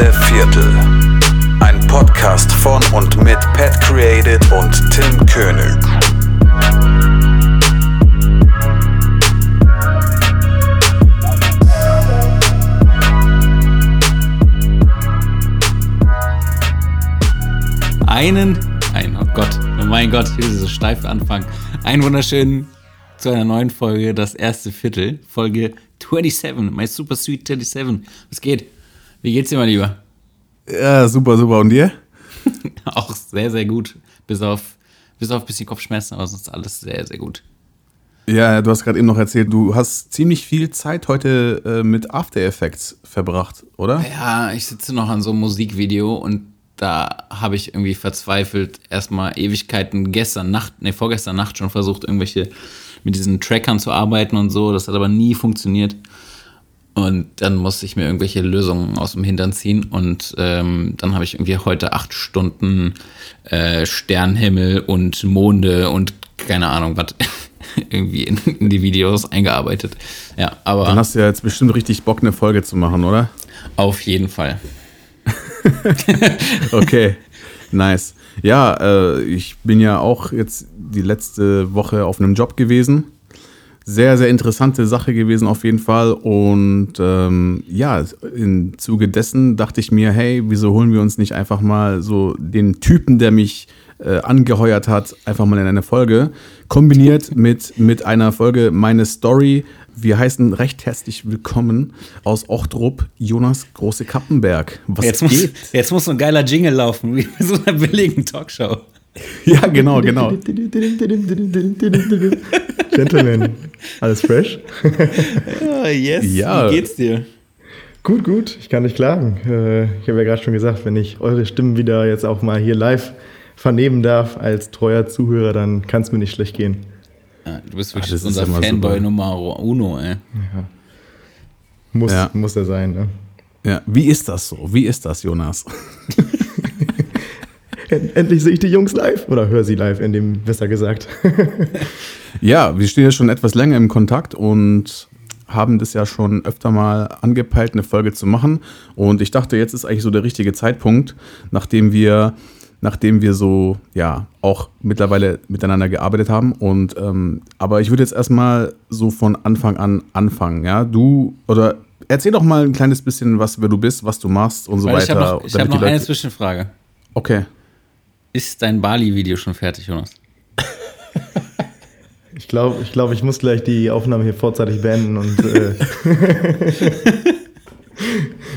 erste Viertel. Ein Podcast von und mit Pat Created und Tim König. Einen, ein, oh Gott, oh mein Gott, hier ist so steif Anfang. Einen wunderschönen zu einer neuen Folge, das erste Viertel, Folge 27, my super sweet 27. Was geht? Wie geht's dir, mein Lieber? Ja, super, super. Und dir? Auch sehr, sehr gut. Bis auf, bis auf ein bisschen Kopfschmerzen, aber sonst alles sehr, sehr gut. Ja, du hast gerade eben noch erzählt, du hast ziemlich viel Zeit heute äh, mit After Effects verbracht, oder? Ja, ich sitze noch an so einem Musikvideo und da habe ich irgendwie verzweifelt erstmal Ewigkeiten gestern Nacht, ne, vorgestern Nacht schon versucht, irgendwelche mit diesen Trackern zu arbeiten und so. Das hat aber nie funktioniert. Und dann musste ich mir irgendwelche Lösungen aus dem Hintern ziehen. Und ähm, dann habe ich irgendwie heute acht Stunden äh, Sternhimmel und Monde und keine Ahnung was irgendwie in, in, die Videos eingearbeitet. Ja, aber. Dann hast du ja jetzt bestimmt richtig Bock, eine Folge zu machen, oder? Auf jeden Fall. okay, nice. Ja, äh, ich bin ja auch jetzt die letzte Woche auf einem Job gewesen. Sehr, sehr interessante Sache gewesen auf jeden Fall. Und ähm, ja, im Zuge dessen dachte ich mir, hey, wieso holen wir uns nicht einfach mal so den Typen, der mich äh, angeheuert hat, einfach mal in eine Folge, kombiniert mit, mit einer Folge Meine Story wir heißen recht herzlich willkommen aus Ochtrup, Jonas Große Kappenberg. Was jetzt geht? Muss, jetzt muss so ein geiler Jingle laufen, wie bei so einer billigen Talkshow. Ja, genau, genau. Gentlemen, alles fresh? oh, yes, ja. wie geht's dir? Gut, gut, ich kann nicht klagen. Äh, ich habe ja gerade schon gesagt, wenn ich eure Stimmen wieder jetzt auch mal hier live vernehmen darf als treuer Zuhörer, dann kann es mir nicht schlecht gehen. Ja, du bist wirklich Ach, unser Fanboy. Nummer uno, ey. Ja. Muss, ja. muss er sein, ne? Ja, wie ist das so? Wie ist das, Jonas? Endlich sehe ich die Jungs live oder höre sie live, in dem besser gesagt. ja, wir stehen ja schon etwas länger im Kontakt und haben das ja schon öfter mal angepeilt, eine Folge zu machen. Und ich dachte, jetzt ist eigentlich so der richtige Zeitpunkt, nachdem wir nachdem wir so, ja, auch mittlerweile miteinander gearbeitet haben. Und, ähm, aber ich würde jetzt erstmal so von Anfang an anfangen, ja. Du, oder erzähl doch mal ein kleines bisschen, was, wer du bist, was du machst und so Weil weiter. Ich habe noch, ich hab noch eine Zwischenfrage. Okay. Ist dein Bali-Video schon fertig, Jonas? Ich glaube, ich, glaub, ich muss gleich die Aufnahme hier vorzeitig beenden und. Äh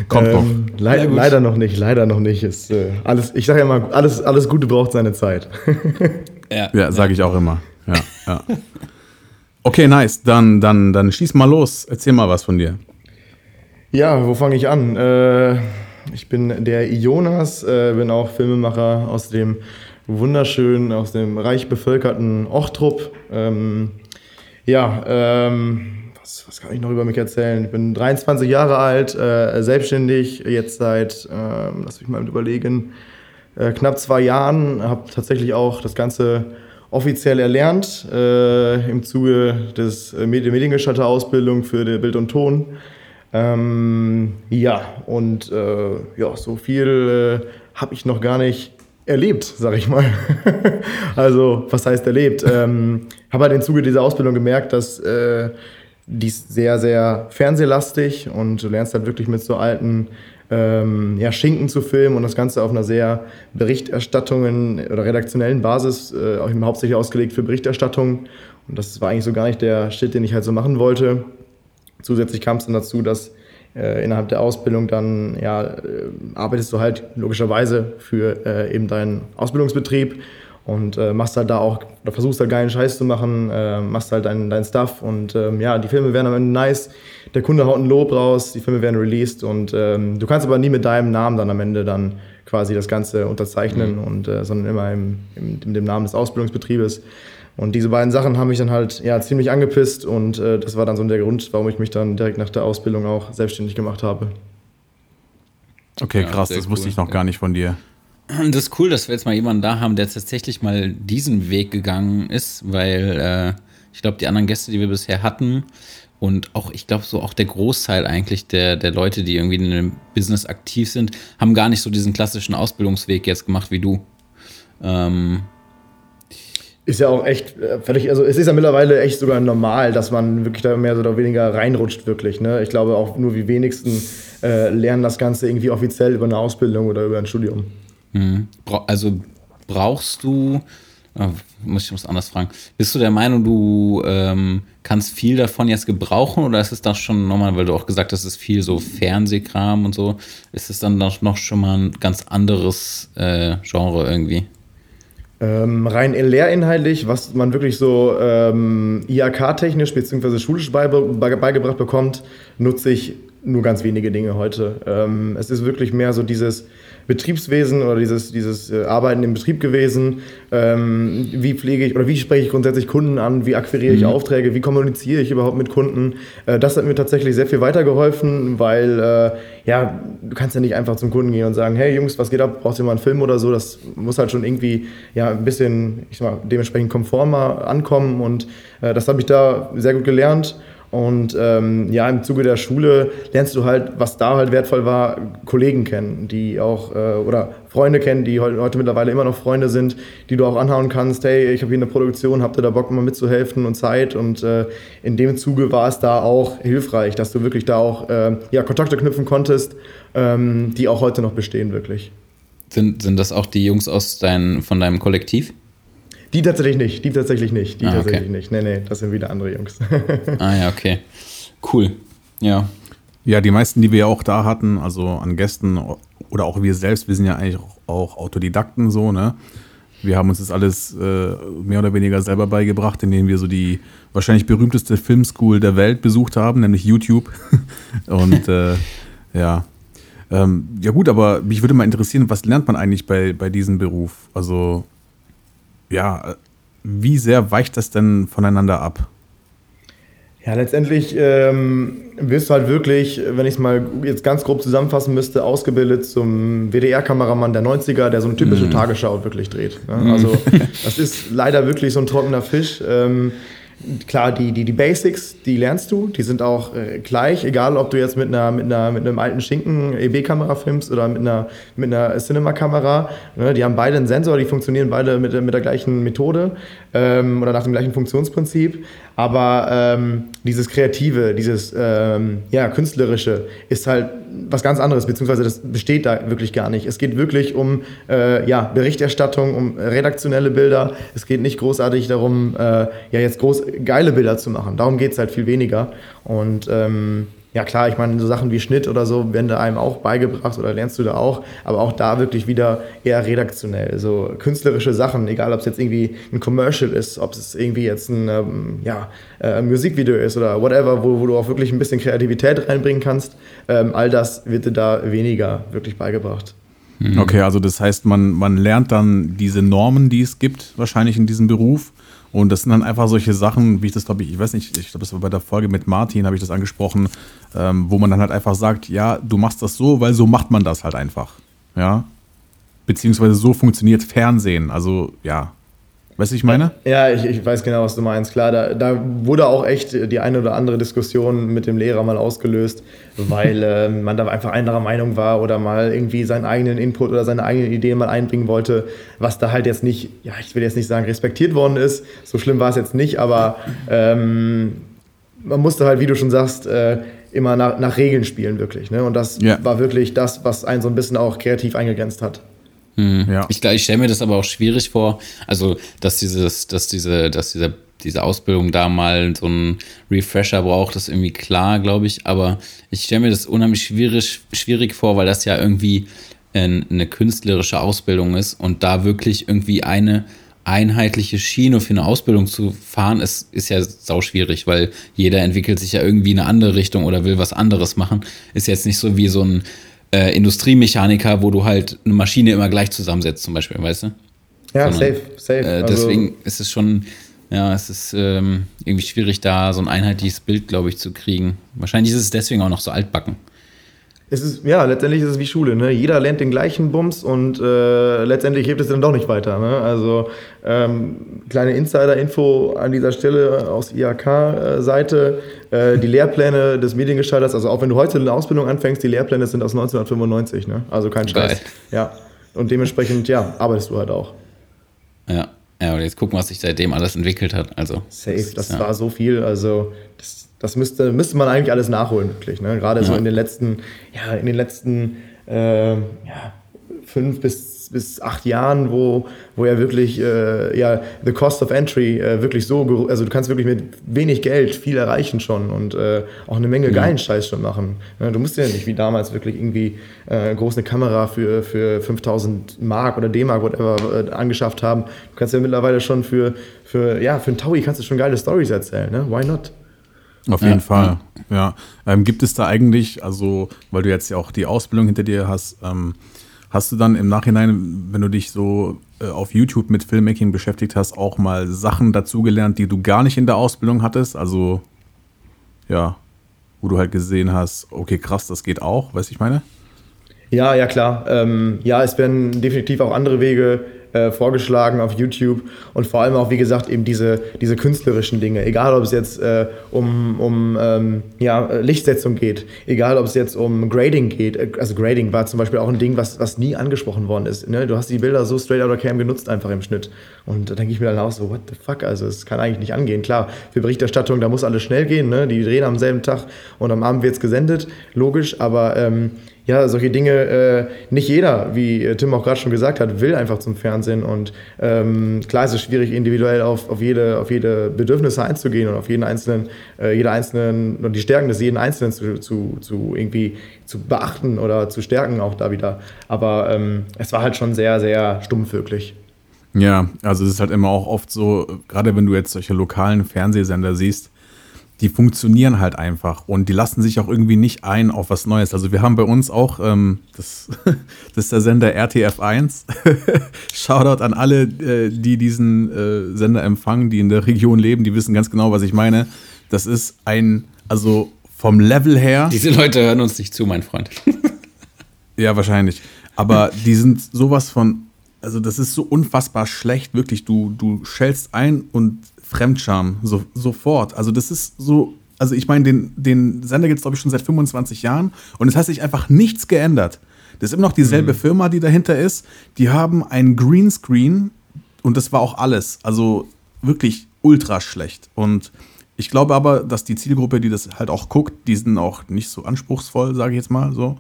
Kommt ähm, noch. Le leider noch nicht, leider noch nicht. Ist, äh, alles, ich sage ja immer, alles, alles Gute braucht seine Zeit. ja, ja sage ich auch immer. Ja, ja. Okay, nice. Dann, dann, dann schieß mal los. Erzähl mal was von dir. Ja, wo fange ich an? Äh, ich bin der Jonas, äh, bin auch Filmemacher aus dem wunderschönen, aus dem reich bevölkerten Ochtrup. Ähm, ja, ähm, was, was, kann ich noch über mich erzählen? Ich bin 23 Jahre alt, äh, selbstständig, jetzt seit, äh, lass mich mal überlegen, äh, knapp zwei Jahren. Habe tatsächlich auch das Ganze offiziell erlernt äh, im Zuge des, äh, der Mediengestalter-Ausbildung für Bild und Ton. Ähm, ja, und äh, ja, so viel äh, habe ich noch gar nicht erlebt, sag ich mal. also, was heißt erlebt? Ähm, habe halt im Zuge dieser Ausbildung gemerkt, dass äh, die ist sehr, sehr fernsehlastig und du lernst halt wirklich mit so alten ähm, ja, Schinken zu filmen und das Ganze auf einer sehr Berichterstattungen oder redaktionellen Basis, äh, auch hauptsächlich ausgelegt für Berichterstattung. Und das war eigentlich so gar nicht der Schritt, den ich halt so machen wollte. Zusätzlich kam es dann dazu, dass äh, innerhalb der Ausbildung dann ja, äh, arbeitest du halt logischerweise für äh, eben deinen Ausbildungsbetrieb und äh, machst halt da auch, oder versuchst halt geilen Scheiß zu machen, äh, machst halt deinen dein Stuff und ähm, ja, die Filme werden am Ende nice, der Kunde haut ein Lob raus, die Filme werden released und ähm, du kannst aber nie mit deinem Namen dann am Ende dann quasi das Ganze unterzeichnen mhm. und äh, sondern immer im, im, in dem Namen des Ausbildungsbetriebes. Und diese beiden Sachen haben mich dann halt ja ziemlich angepisst und äh, das war dann so der Grund, warum ich mich dann direkt nach der Ausbildung auch selbstständig gemacht habe. Okay, krass, ja, das wusste ich noch gar nicht von dir. Das ist cool, dass wir jetzt mal jemanden da haben, der tatsächlich mal diesen Weg gegangen ist, weil äh, Ich glaube, die anderen Gäste, die wir bisher hatten, und auch, ich glaube, so auch der Großteil eigentlich der, der Leute, die irgendwie in einem Business aktiv sind, haben gar nicht so diesen klassischen Ausbildungsweg jetzt gemacht wie du. Ähm, ist ja auch echt äh, völlig, also es ist ja mittlerweile echt sogar normal, dass man wirklich da mehr oder weniger reinrutscht, wirklich. Ne? Ich glaube auch nur die wenigsten äh, lernen das Ganze irgendwie offiziell über eine Ausbildung oder über ein Studium. Mhm. Also brauchst du, muss ich was anderes fragen, bist du der Meinung, du ähm, kannst viel davon jetzt gebrauchen oder ist es das schon nochmal, weil du auch gesagt hast, es ist viel so Fernsehkram und so, ist es dann noch schon mal ein ganz anderes äh, Genre irgendwie? Ähm, rein lehrinhaltlich, was man wirklich so ähm, IHK-technisch bzw. schulisch beigebracht bekommt, nutze ich nur ganz wenige Dinge heute. Ähm, es ist wirklich mehr so dieses Betriebswesen oder dieses, dieses äh, Arbeiten im Betrieb gewesen. Ähm, wie pflege ich oder wie spreche ich grundsätzlich Kunden an? Wie akquiriere ich mhm. Aufträge? Wie kommuniziere ich überhaupt mit Kunden? Äh, das hat mir tatsächlich sehr viel weitergeholfen, weil äh, ja, du kannst ja nicht einfach zum Kunden gehen und sagen, hey Jungs, was geht ab? Brauchst du mal einen Film oder so? Das muss halt schon irgendwie ja, ein bisschen, ich sag mal, dementsprechend konformer ankommen und äh, das habe ich da sehr gut gelernt. Und ähm, ja, im Zuge der Schule lernst du halt, was da halt wertvoll war, Kollegen kennen, die auch, äh, oder Freunde kennen, die heute, mittlerweile immer noch Freunde sind, die du auch anhauen kannst, hey, ich habe hier eine Produktion, habt ihr da Bock mal mitzuhelfen und Zeit? Und äh, in dem Zuge war es da auch hilfreich, dass du wirklich da auch äh, ja, Kontakte knüpfen konntest, ähm, die auch heute noch bestehen, wirklich. Sind, sind das auch die Jungs aus dein, von deinem Kollektiv? Die tatsächlich nicht, die tatsächlich nicht, die ah, tatsächlich okay. nicht. Nee, nee, das sind wieder andere Jungs. ah ja, okay. Cool. Ja. Ja, die meisten, die wir ja auch da hatten, also an Gästen oder auch wir selbst, wir sind ja eigentlich auch Autodidakten so, ne? Wir haben uns das alles äh, mehr oder weniger selber beigebracht, indem wir so die wahrscheinlich berühmteste Filmschool der Welt besucht haben, nämlich YouTube. Und äh, ja. Ähm, ja gut, aber mich würde mal interessieren, was lernt man eigentlich bei, bei diesem Beruf? Also ja, wie sehr weicht das denn voneinander ab? Ja, letztendlich ähm, wirst du halt wirklich, wenn ich es mal jetzt ganz grob zusammenfassen müsste, ausgebildet zum WDR-Kameramann der 90er, der so eine typische mm. Tagesschau wirklich dreht. Ne? Also das ist leider wirklich so ein trockener Fisch. Ähm, klar, die, die, die Basics, die lernst du, die sind auch äh, gleich, egal ob du jetzt mit einer, mit einer, mit einem alten Schinken EB-Kamera filmst oder mit einer, mit einer Cinema-Kamera. Ne, die haben beide einen Sensor, die funktionieren beide mit, mit der gleichen Methode ähm, oder nach dem gleichen Funktionsprinzip. Aber ähm, dieses Kreative, dieses ähm, ja, Künstlerische ist halt was ganz anderes, beziehungsweise das besteht da wirklich gar nicht. Es geht wirklich um äh, ja, Berichterstattung, um redaktionelle Bilder. Es geht nicht großartig darum, äh, ja, jetzt groß geile Bilder zu machen. Darum geht es halt viel weniger. Und ähm, ja klar, ich meine, so Sachen wie Schnitt oder so werden da einem auch beigebracht oder lernst du da auch, aber auch da wirklich wieder eher redaktionell. So künstlerische Sachen, egal ob es jetzt irgendwie ein Commercial ist, ob es irgendwie jetzt ein, ähm, ja, äh, Musikvideo ist oder whatever, wo, wo du auch wirklich ein bisschen Kreativität reinbringen kannst, ähm, all das wird dir da weniger wirklich beigebracht. Mhm. Okay, also das heißt, man, man lernt dann diese Normen, die es gibt, wahrscheinlich in diesem Beruf und das sind dann einfach solche Sachen, wie ich das glaube ich, ich weiß nicht, ich glaube, das war bei der Folge mit Martin, habe ich das angesprochen, ähm, wo man dann halt einfach sagt, ja, du machst das so, weil so macht man das halt einfach. Ja. Beziehungsweise so funktioniert Fernsehen. Also, ja, Weißt du, ich meine? Ja, ich, ich, weiß genau, was du meinst. Klar, da, da, wurde auch echt die eine oder andere Diskussion mit dem Lehrer mal ausgelöst, weil äh, man da einfach anderer Meinung war oder mal irgendwie seinen eigenen Input oder seine eigenen Ideen mal einbringen wollte, was da halt jetzt nicht, ja, ich will jetzt nicht sagen, respektiert worden ist. So schlimm war es jetzt nicht, aber ähm, man musste halt, wie du schon sagst, äh, immer nach, nach, Regeln spielen, wirklich. Ne? Und das ja. war wirklich das, was einen so ein bisschen auch kreativ eingegrenzt hat. Hm. Ja. Ich, ich stelle mir das aber auch schwierig vor, also dass dieses, dass diese, dass dieser, diese Ausbildung da mal so einen Refresher braucht, ist irgendwie klar, glaube ich. Aber ich stelle mir das unheimlich schwierig, schwierig vor, weil das ja irgendwie eine künstlerische Ausbildung ist und da wirklich irgendwie eine einheitliche Schiene für eine Ausbildung zu fahren, ist, ist ja sau schwierig, weil jeder entwickelt sich ja irgendwie in eine andere Richtung oder will was anderes machen. Ist jetzt nicht so wie so ein äh, Industriemechaniker, wo du halt eine Maschine immer gleich zusammensetzt, zum Beispiel, weißt du? Ja, Sondern, safe, safe. Äh, also deswegen also, ist es schon, ja, es ist ähm, irgendwie schwierig, da so ein einheitliches Bild, glaube ich, zu kriegen. Wahrscheinlich ist es deswegen auch noch so altbacken. Es ist, ja, letztendlich ist es wie Schule. Ne? Jeder lernt den gleichen Bums und äh, letztendlich hebt es dann doch nicht weiter. Ne? Also ähm, kleine Insider-Info an dieser Stelle aus IHK-Seite. Äh, die Lehrpläne des Mediengestalters, also auch wenn du heute eine Ausbildung anfängst, die Lehrpläne sind aus 1995. Ne? Also kein Scheiß. Ja. Und dementsprechend, ja, arbeitest du halt auch. Ja. Ja, und jetzt gucken, was sich seitdem alles entwickelt hat. Also, Safe, das ja. war so viel. Also das, das müsste, müsste man eigentlich alles nachholen, wirklich. Ne? Gerade so Ja. in den letzten, ja, in den letzten äh, ja, fünf bis, bis acht Jahren, wo, wo ja wirklich äh, ja, the cost of entry äh, wirklich so, also du kannst wirklich mit wenig Geld viel erreichen schon und äh, auch eine Menge geilen Scheiß schon machen. Ne? Du musst ja nicht wie damals wirklich irgendwie äh, groß eine Kamera für, für 5000 Mark oder D-Mark, whatever, äh, angeschafft haben. Du kannst ja mittlerweile schon für, für, ja, für einen Taui kannst du schon geile Stories erzählen, ne? Why not? Auf jeden Fall, ja. Ähm, gibt es da eigentlich, also, weil du jetzt ja auch die Ausbildung hinter dir hast, ähm, hast du dann im Nachhinein, wenn du dich so äh, auf YouTube mit Filmmaking beschäftigt hast, auch mal Sachen dazugelernt, die du gar nicht in der Ausbildung hattest? Also, ja, wo du halt gesehen hast, okay, krass, das geht auch, weißt du, ich meine? Ja, ja, klar. Ähm, ja, es werden definitiv auch andere Wege äh, vorgeschlagen auf YouTube und vor allem auch, wie gesagt, eben diese, diese künstlerischen Dinge. Egal, ob es jetzt äh, um, um ähm, ja, Lichtsetzung geht, egal, ob es jetzt um Grading geht. Äh, Also Grading war zum Beispiel auch ein Ding, was, was nie angesprochen worden ist. Ne? Du hast die Bilder so straight out of cam genutzt einfach im Schnitt. Und da denke ich mir dann auch so, what the fuck, also es kann eigentlich nicht angehen. Klar, für Berichterstattung, da muss alles schnell gehen. Ne? Die drehen am selben Tag und am Abend wird es gesendet, logisch, aber ähm, ja, solche Dinge, äh, nicht jeder, wie äh, Tim auch gerade schon gesagt hat, will einfach zum Fernsehen. Und ähm, klar ist es schwierig, individuell auf, auf, jede, auf jede Bedürfnisse einzugehen und auf jeden einzelnen, äh, jeder einzelnen und die Stärken des jeden Einzelnen zu, zu, zu irgendwie zu beachten oder zu stärken auch da wieder. Aber ähm, es war halt schon sehr, sehr stumpf wirklich. Ja, also es ist halt immer auch oft so, gerade wenn du jetzt solche lokalen Fernsehsender siehst, die funktionieren halt einfach und die lassen sich auch irgendwie nicht ein auf was Neues. Also wir haben bei uns auch, ähm, das, das ist der Sender RTF1. Shoutout an alle, äh, die diesen äh, Sender empfangen, die in der Region leben, die wissen ganz genau, was ich meine. Das ist ein, also vom Level her. Diese Leute hören uns nicht zu, mein Freund. Ja, wahrscheinlich. Aber die sind sowas von, also das ist so unfassbar schlecht, wirklich. Du, du schellst ein und Fremdscham so, sofort. Also das ist so, also ich meine, den, den Sender gibt es, glaube ich, schon seit 25 Jahren und es hat sich einfach nichts geändert. Das ist immer noch dieselbe Firma, die dahinter ist. Die haben ein Greenscreen und das war auch alles. Also wirklich ultra schlecht. Und ich glaube aber, dass die Zielgruppe, die das halt auch guckt, die sind auch nicht so anspruchsvoll, sage ich jetzt mal so.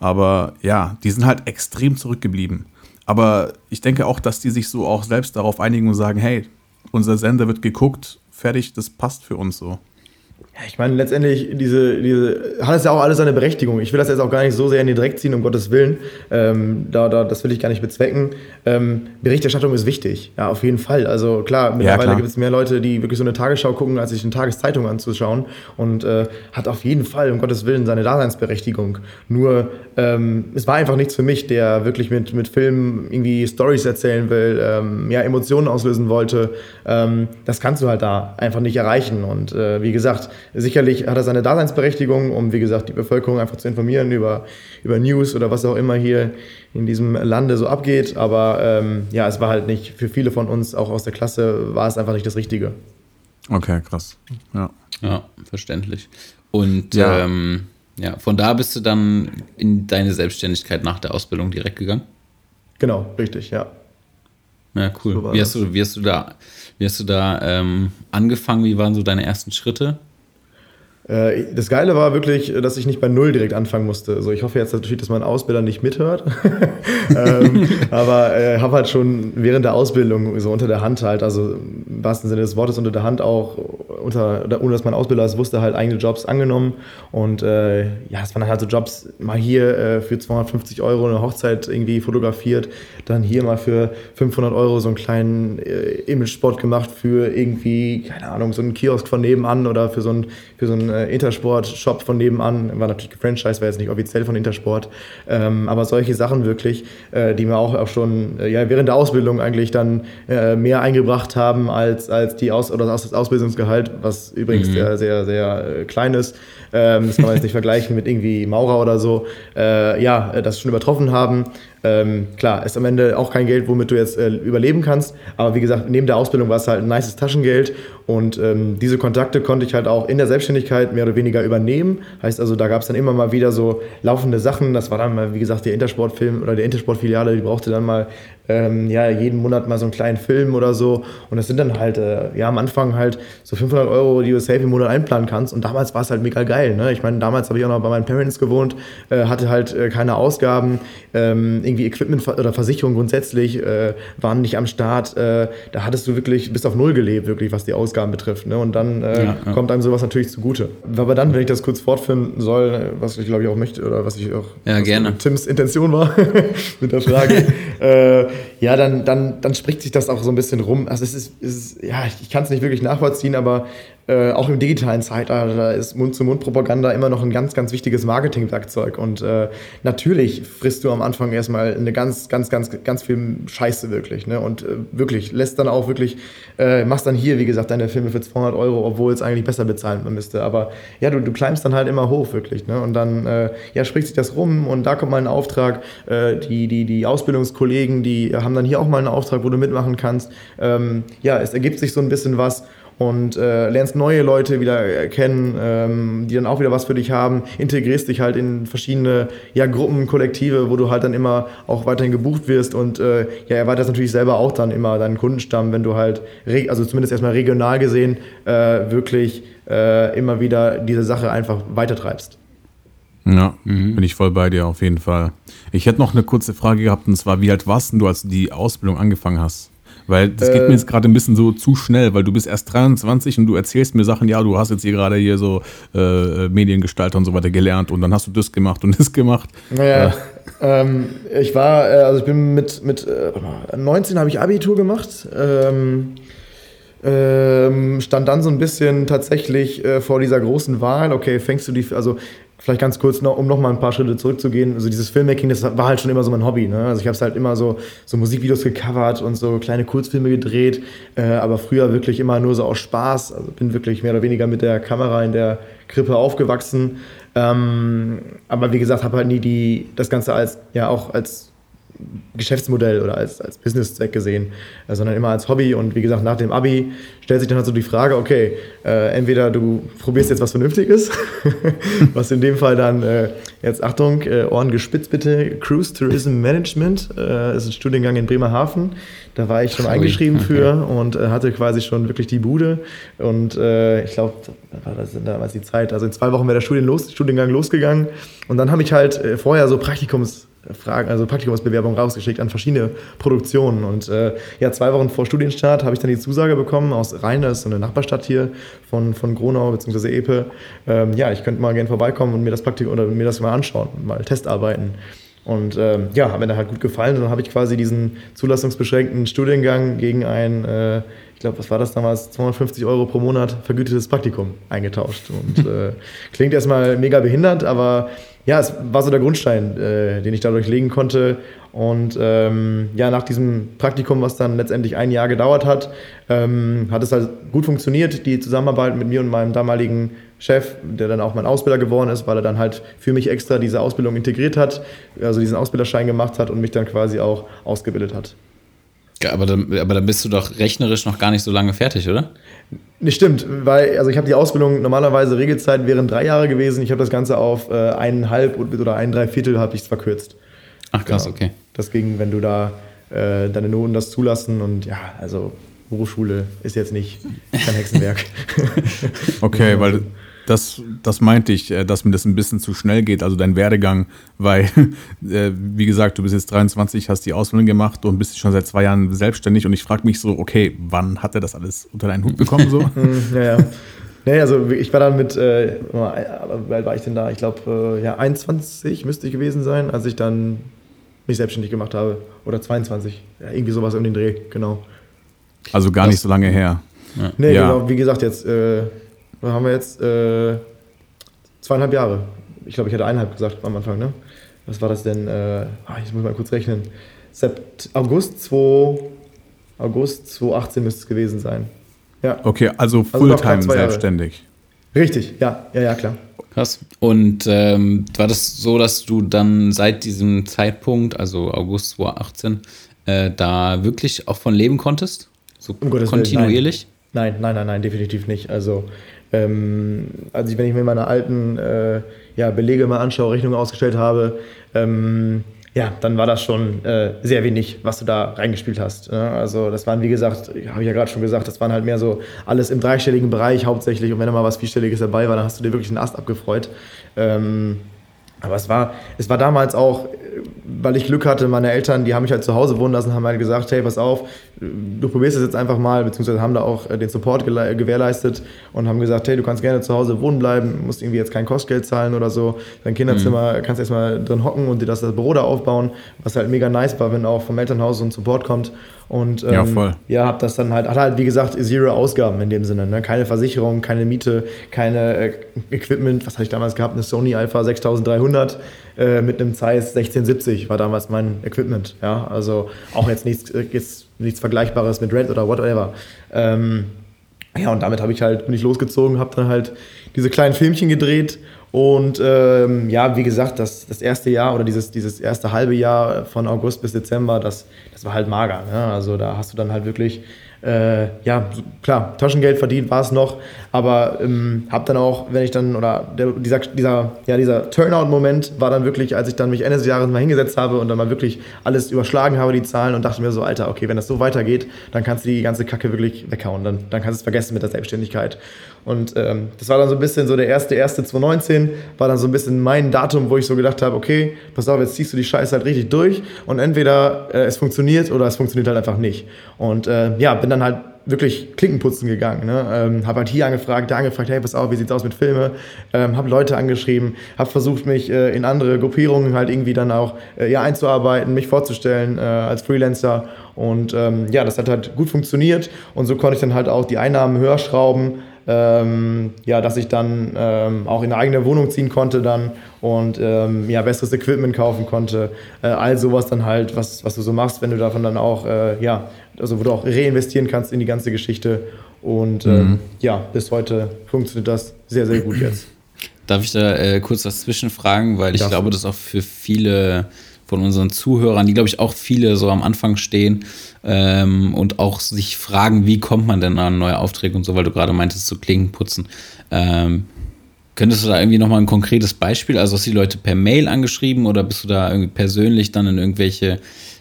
Aber ja, die sind halt extrem zurückgeblieben. Aber ich denke auch, dass die sich so auch selbst darauf einigen und sagen, hey, unser Sender wird geguckt, fertig, das passt für uns so. Ja, ich meine, letztendlich diese, diese, hat es ja auch alles seine Berechtigung. Ich will das jetzt auch gar nicht so sehr in den Dreck ziehen, um Gottes Willen. Ähm, da, da, das will ich gar nicht bezwecken. Ähm, Berichterstattung ist wichtig, ja, auf jeden Fall. Also klar, mittlerweile klar. gibt es mehr Leute, die wirklich so eine Tagesschau gucken, als sich eine Tageszeitung anzuschauen. Und äh, hat auf jeden Fall, um Gottes Willen, seine Daseinsberechtigung. Nur, ähm, es war einfach nichts für mich, der wirklich mit, mit Filmen irgendwie Stories erzählen will, ähm, ja, Emotionen auslösen wollte. Ähm, das kannst du halt da einfach nicht erreichen. Und äh, wie gesagt, sicherlich hat er seine Daseinsberechtigung, um, wie gesagt, die Bevölkerung einfach zu informieren über, über News oder was auch immer hier in diesem Lande so abgeht. Aber ähm, ja, es war halt nicht, für viele von uns, auch aus der Klasse, war es einfach nicht das Richtige. Okay, krass. Ja. Ja, verständlich. Und Ja. Ähm, ja, von da bist du dann in deine Selbstständigkeit nach der Ausbildung direkt gegangen? Genau, richtig, ja. Ja, cool. So wie, hast du, wie hast du da, wie hast du da ähm, angefangen? Wie waren so deine ersten Schritte? Äh, Das Geile war wirklich, dass ich nicht bei Null direkt anfangen musste. Also ich hoffe jetzt natürlich, dass mein Ausbilder nicht mithört. ähm, aber äh, habe halt schon während der Ausbildung so unter der Hand halt, also im wahrsten Sinne des Wortes unter der Hand auch, unter, ohne dass mein Ausbilder es wusste, halt eigene Jobs angenommen. Und äh, ja, es waren halt so Jobs, mal hier äh, für 250 Euro eine Hochzeit irgendwie fotografiert, dann hier mal für 500 Euro so einen kleinen äh, Image-Spot gemacht für irgendwie, keine Ahnung, so einen Kiosk von nebenan oder für so einen, für so einen äh, Intersport-Shop von nebenan. War natürlich gefranchised, war jetzt nicht offiziell von Intersport. Ähm, aber solche Sachen wirklich, äh, die mir auch, auch schon äh, ja, während der Ausbildung eigentlich dann äh, mehr eingebracht haben als, als die Aus oder das Ausbildungsgehalt, was übrigens sehr, sehr, sehr äh, klein ist. ähm, das kann man jetzt nicht vergleichen mit irgendwie Maurer oder so, äh, ja, das schon übertroffen haben. Ähm, klar, ist am Ende auch kein Geld, womit du jetzt äh, überleben kannst. Aber wie gesagt, neben der Ausbildung war es halt ein nices Taschengeld. Und ähm, diese Kontakte konnte ich halt auch in der Selbstständigkeit mehr oder weniger übernehmen. Heißt also, da gab es dann immer mal wieder so laufende Sachen. Das war dann mal, wie gesagt, der Intersportfilm oder der Intersportfiliale, die brauchte dann mal ähm, ja, jeden Monat mal so einen kleinen Film oder so. Und das sind dann halt, äh, ja, am Anfang halt so 500 Euro, die du safe im Monat einplanen kannst. Und damals war es halt mega geil. Ne? Ich meine, damals habe ich auch noch bei meinen Parents gewohnt, äh, hatte halt äh, keine Ausgaben. Ähm, irgendwie Equipment oder Versicherung grundsätzlich äh, waren nicht am Start. Äh, da hattest du wirklich bis auf Null gelebt, wirklich, was die Ausgaben betrifft. Ne? Und dann äh, ja, ja. kommt einem sowas natürlich zugute. Aber dann, wenn ich das kurz fortführen soll, was ich glaube ich auch möchte oder was ich auch ja, gerne. Tims Intention war mit der Frage, äh, ja, dann, dann, dann spricht sich das auch so ein bisschen rum. Also es ist, es ist ja, ich kann es nicht wirklich nachvollziehen, aber äh, auch im digitalen Zeitalter ist Mund-zu-Mund-Propaganda immer noch ein ganz, ganz wichtiges Marketingwerkzeug. Und äh, natürlich frisst du am Anfang erstmal eine ganz, ganz, ganz, ganz viel Scheiße wirklich. Ne? Und äh, wirklich, lässt dann auch wirklich, äh, machst dann hier, wie gesagt, deine Filme für 200 Euro, obwohl es eigentlich besser bezahlen müsste. Aber ja, du, du climbst dann halt immer hoch wirklich. Ne? Und dann äh, ja, spricht sich das rum und da kommt mal ein Auftrag. Die, die, die Ausbildungskollegen, die haben dann hier auch mal einen Auftrag, wo du mitmachen kannst. Ähm, ja, es ergibt sich so ein bisschen was und äh, lernst neue Leute wieder kennen, ähm, die dann auch wieder was für dich haben, integrierst dich halt in verschiedene ja, Gruppen, Kollektive, wo du halt dann immer auch weiterhin gebucht wirst und äh, ja, erweiterst natürlich selber auch dann immer deinen Kundenstamm, wenn du halt, also zumindest erstmal regional gesehen, äh, wirklich äh, immer wieder diese Sache einfach weitertreibst. Ja, mhm. bin ich voll bei dir auf jeden Fall. Ich hätte noch eine kurze Frage gehabt und zwar, wie alt warst du, als du die Ausbildung angefangen hast? Weil das geht äh, mir jetzt gerade ein bisschen so zu schnell, weil du bist erst 23 und du erzählst mir Sachen, ja, du hast jetzt hier gerade hier so äh, Mediengestalter und so weiter gelernt und dann hast du das gemacht und das gemacht. Naja, äh. ähm, ich war, äh, also ich bin mit, mit 19 äh, habe ich Abitur gemacht. Ähm, ähm, stand dann so ein bisschen tatsächlich äh, vor dieser großen Wahl, okay, fängst du die, also vielleicht ganz kurz, noch, um noch mal ein paar Schritte zurückzugehen. Also dieses Filmmaking, das war halt schon immer so mein Hobby. Ne? Also ich habe halt immer so, so Musikvideos gecovert und so kleine Kurzfilme gedreht, äh, aber früher wirklich immer nur so aus Spaß. Also bin wirklich mehr oder weniger mit der Kamera in der Krippe aufgewachsen. Ähm, aber wie gesagt, habe halt nie die, das Ganze als, ja auch als Geschäftsmodell oder als, als Businesszweck gesehen, äh, sondern immer als Hobby. Und wie gesagt, nach dem Abi stellt sich dann halt so die Frage, okay, äh, entweder du probierst jetzt was Vernünftiges, was in dem Fall dann, äh, jetzt Achtung, äh, Ohren gespitzt bitte, Cruise Tourism Management, äh, ist ein Studiengang in Bremerhaven. Da war ich schon eingeschrieben okay. für und hatte quasi schon wirklich die Bude. Und ich glaube, war das damals die Zeit, also in zwei Wochen wäre der Studien los, Studiengang losgegangen. Und dann habe ich halt vorher so Praktikums Fragen, also Praktikumsbewerbung rausgeschickt an verschiedene Produktionen. Und äh, ja, zwei Wochen vor Studienstart habe ich dann die Zusage bekommen aus Rhein, das ist so eine Nachbarstadt hier von, von Gronau bzw. Epe. Ähm, ja, ich könnte mal gerne vorbeikommen und mir das Praktikum oder mir das mal anschauen mal Testarbeiten. Und ähm, ja, hat mir dann halt gut gefallen. Und dann habe ich quasi diesen zulassungsbeschränkten Studiengang gegen ein, äh, ich glaube, was war das damals, 250 Euro pro Monat vergütetes Praktikum eingetauscht. Und äh, klingt erstmal mega behindert, aber ja, es war so der Grundstein, äh, den ich dadurch legen konnte. Und ähm, ja, nach diesem Praktikum, was dann letztendlich ein Jahr gedauert hat, ähm, hat es halt gut funktioniert, die Zusammenarbeit mit mir und meinem damaligen Chef, der dann auch mein Ausbilder geworden ist, weil er dann halt für mich extra diese Ausbildung integriert hat, also diesen Ausbilderschein gemacht hat und mich dann quasi auch ausgebildet hat. Aber dann, aber dann bist du doch rechnerisch noch gar nicht so lange fertig, oder? Nicht stimmt, weil also ich habe die Ausbildung normalerweise Regelzeit wären drei Jahre gewesen. Ich habe das Ganze auf äh, eineinhalb oder ein Dreiviertel habe ich es verkürzt. Ach krass, genau. okay. Das ging, wenn du da äh, deine Noten das zulassen und ja, also Berufsschule ist jetzt nicht kein Hexenwerk. okay, weil das, das meinte ich, äh, dass mir das ein bisschen zu schnell geht, also dein Werdegang, weil, äh, wie gesagt, du bist jetzt 23, hast die Ausbildung gemacht und bist schon seit zwei Jahren selbstständig und ich frage mich so, okay, wann hat er das alles unter deinen Hut bekommen so? Hm, ja, ja. Nee, also ich war dann mit, äh, wie alt war ich denn da? Ich glaube, äh, ja, 21 müsste ich gewesen sein, als ich dann mich selbstständig gemacht habe. Oder 22. Ja, irgendwie sowas um den Dreh, genau. Also gar das, nicht so lange her. Ja. Nee, ja. genau, wie gesagt, jetzt äh, haben wir jetzt äh, zweieinhalb Jahre. Ich glaube, ich hatte eineinhalb gesagt am Anfang, ne? Was war das denn? Äh, ah, ich muss mal kurz rechnen. Sept August 2, August 2018 müsste es gewesen sein. Ja. Okay, also, also Fulltime also selbstständig. Richtig, ja, ja, ja, klar. Krass. Und ähm, war das so, dass du dann seit diesem Zeitpunkt, also August 2018, äh, da wirklich auch von leben konntest? So Um kontinuierlich? Willen, nein. nein, nein, nein, definitiv nicht. Also, ähm, also wenn ich mir meine alten äh, ja, Belege mal anschaue, Rechnungen ausgestellt habe, ähm, ja, dann war das schon äh, sehr wenig, was du da reingespielt hast. Ne? Also das waren, wie gesagt, habe ich ja gerade schon gesagt, das waren halt mehr so alles im dreistelligen Bereich hauptsächlich. Und wenn da mal was Vierstelliges dabei war, dann hast du dir wirklich einen Ast abgefreut. Ähm, aber es war, es war damals auch, weil ich Glück hatte, meine Eltern, die haben mich halt zu Hause wohnen lassen, haben halt gesagt, hey, pass auf, du probierst es jetzt einfach mal, beziehungsweise haben da auch äh, den Support gewährleistet und haben gesagt, hey, du kannst gerne zu Hause wohnen bleiben, musst irgendwie jetzt kein Kostgeld zahlen oder so. Dein Kinderzimmer kannst erstmal drin hocken und dir das, das Büro da aufbauen, was halt mega nice war, wenn auch vom Elternhaus so ein Support kommt. Und ähm, Ja, voll. ja, hab das dann halt, hat halt wie gesagt zero Ausgaben in dem Sinne, ne? keine Versicherung, keine Miete, keine äh, Equipment, was hatte ich damals gehabt, eine Sony Alpha 6300 äh, mit einem Zeiss 1670 war damals mein Equipment, ja, also auch jetzt nichts, äh, jetzt nichts Vergleichbares mit Red oder whatever. Ähm, ja, und damit habe ich halt, bin ich losgezogen, habe dann halt diese kleinen Filmchen gedreht und ähm, ja, wie gesagt, das, das erste Jahr oder dieses, dieses erste halbe Jahr von August bis Dezember, das, das war halt mager. Ne? Also da hast du dann halt wirklich, äh, ja, klar, Taschengeld verdient war es noch, aber ähm, habe dann auch, wenn ich dann, oder der, dieser, dieser, ja, dieser Turnout-Moment war dann wirklich, als ich dann mich Ende des Jahres mal hingesetzt habe und dann mal wirklich alles überschlagen habe, die Zahlen und dachte mir so, Alter, okay, wenn das so weitergeht, dann kannst du die ganze Kacke wirklich weghauen, dann, dann kannst du es vergessen mit der Selbstständigkeit. Und ähm, das war dann so ein bisschen so der erste, erste 2019, war dann so ein bisschen mein Datum, wo ich so gedacht habe, okay, pass auf, jetzt ziehst du die Scheiße halt richtig durch und entweder äh, es funktioniert oder es funktioniert halt einfach nicht. Und äh, ja, bin dann halt wirklich Klinkenputzen gegangen. Ne? Ähm, habe halt hier angefragt, da angefragt, hey, pass auf, wie sieht's aus mit Filme? Ähm, habe Leute angeschrieben, habe versucht, mich äh, in andere Gruppierungen halt irgendwie dann auch äh, ja, einzuarbeiten, mich vorzustellen äh, als Freelancer. Und ähm, ja, das hat halt gut funktioniert und so konnte ich dann halt auch die Einnahmen höher schrauben. Ähm, ja, dass ich dann ähm, auch in eine eigene Wohnung ziehen konnte dann und ähm, ja, besseres Equipment kaufen konnte. Äh, all sowas dann halt, was, was du so machst, wenn du davon dann auch, äh, ja, also wo du auch reinvestieren kannst in die ganze Geschichte. Und ähm, ja, bis heute funktioniert das sehr, sehr gut jetzt. Darf ich da äh, kurz was zwischenfragen, weil ich Darfst glaube, das auch für viele von unseren Zuhörern, die glaube ich auch viele so am Anfang stehen ähm, und auch sich fragen, wie kommt man denn an neue Aufträge und so, weil du gerade meintest, so Klingen putzen. Ähm, könntest du da irgendwie nochmal ein konkretes Beispiel, also hast du die Leute per Mail angeschrieben oder bist du da irgendwie persönlich dann in irgendwelche,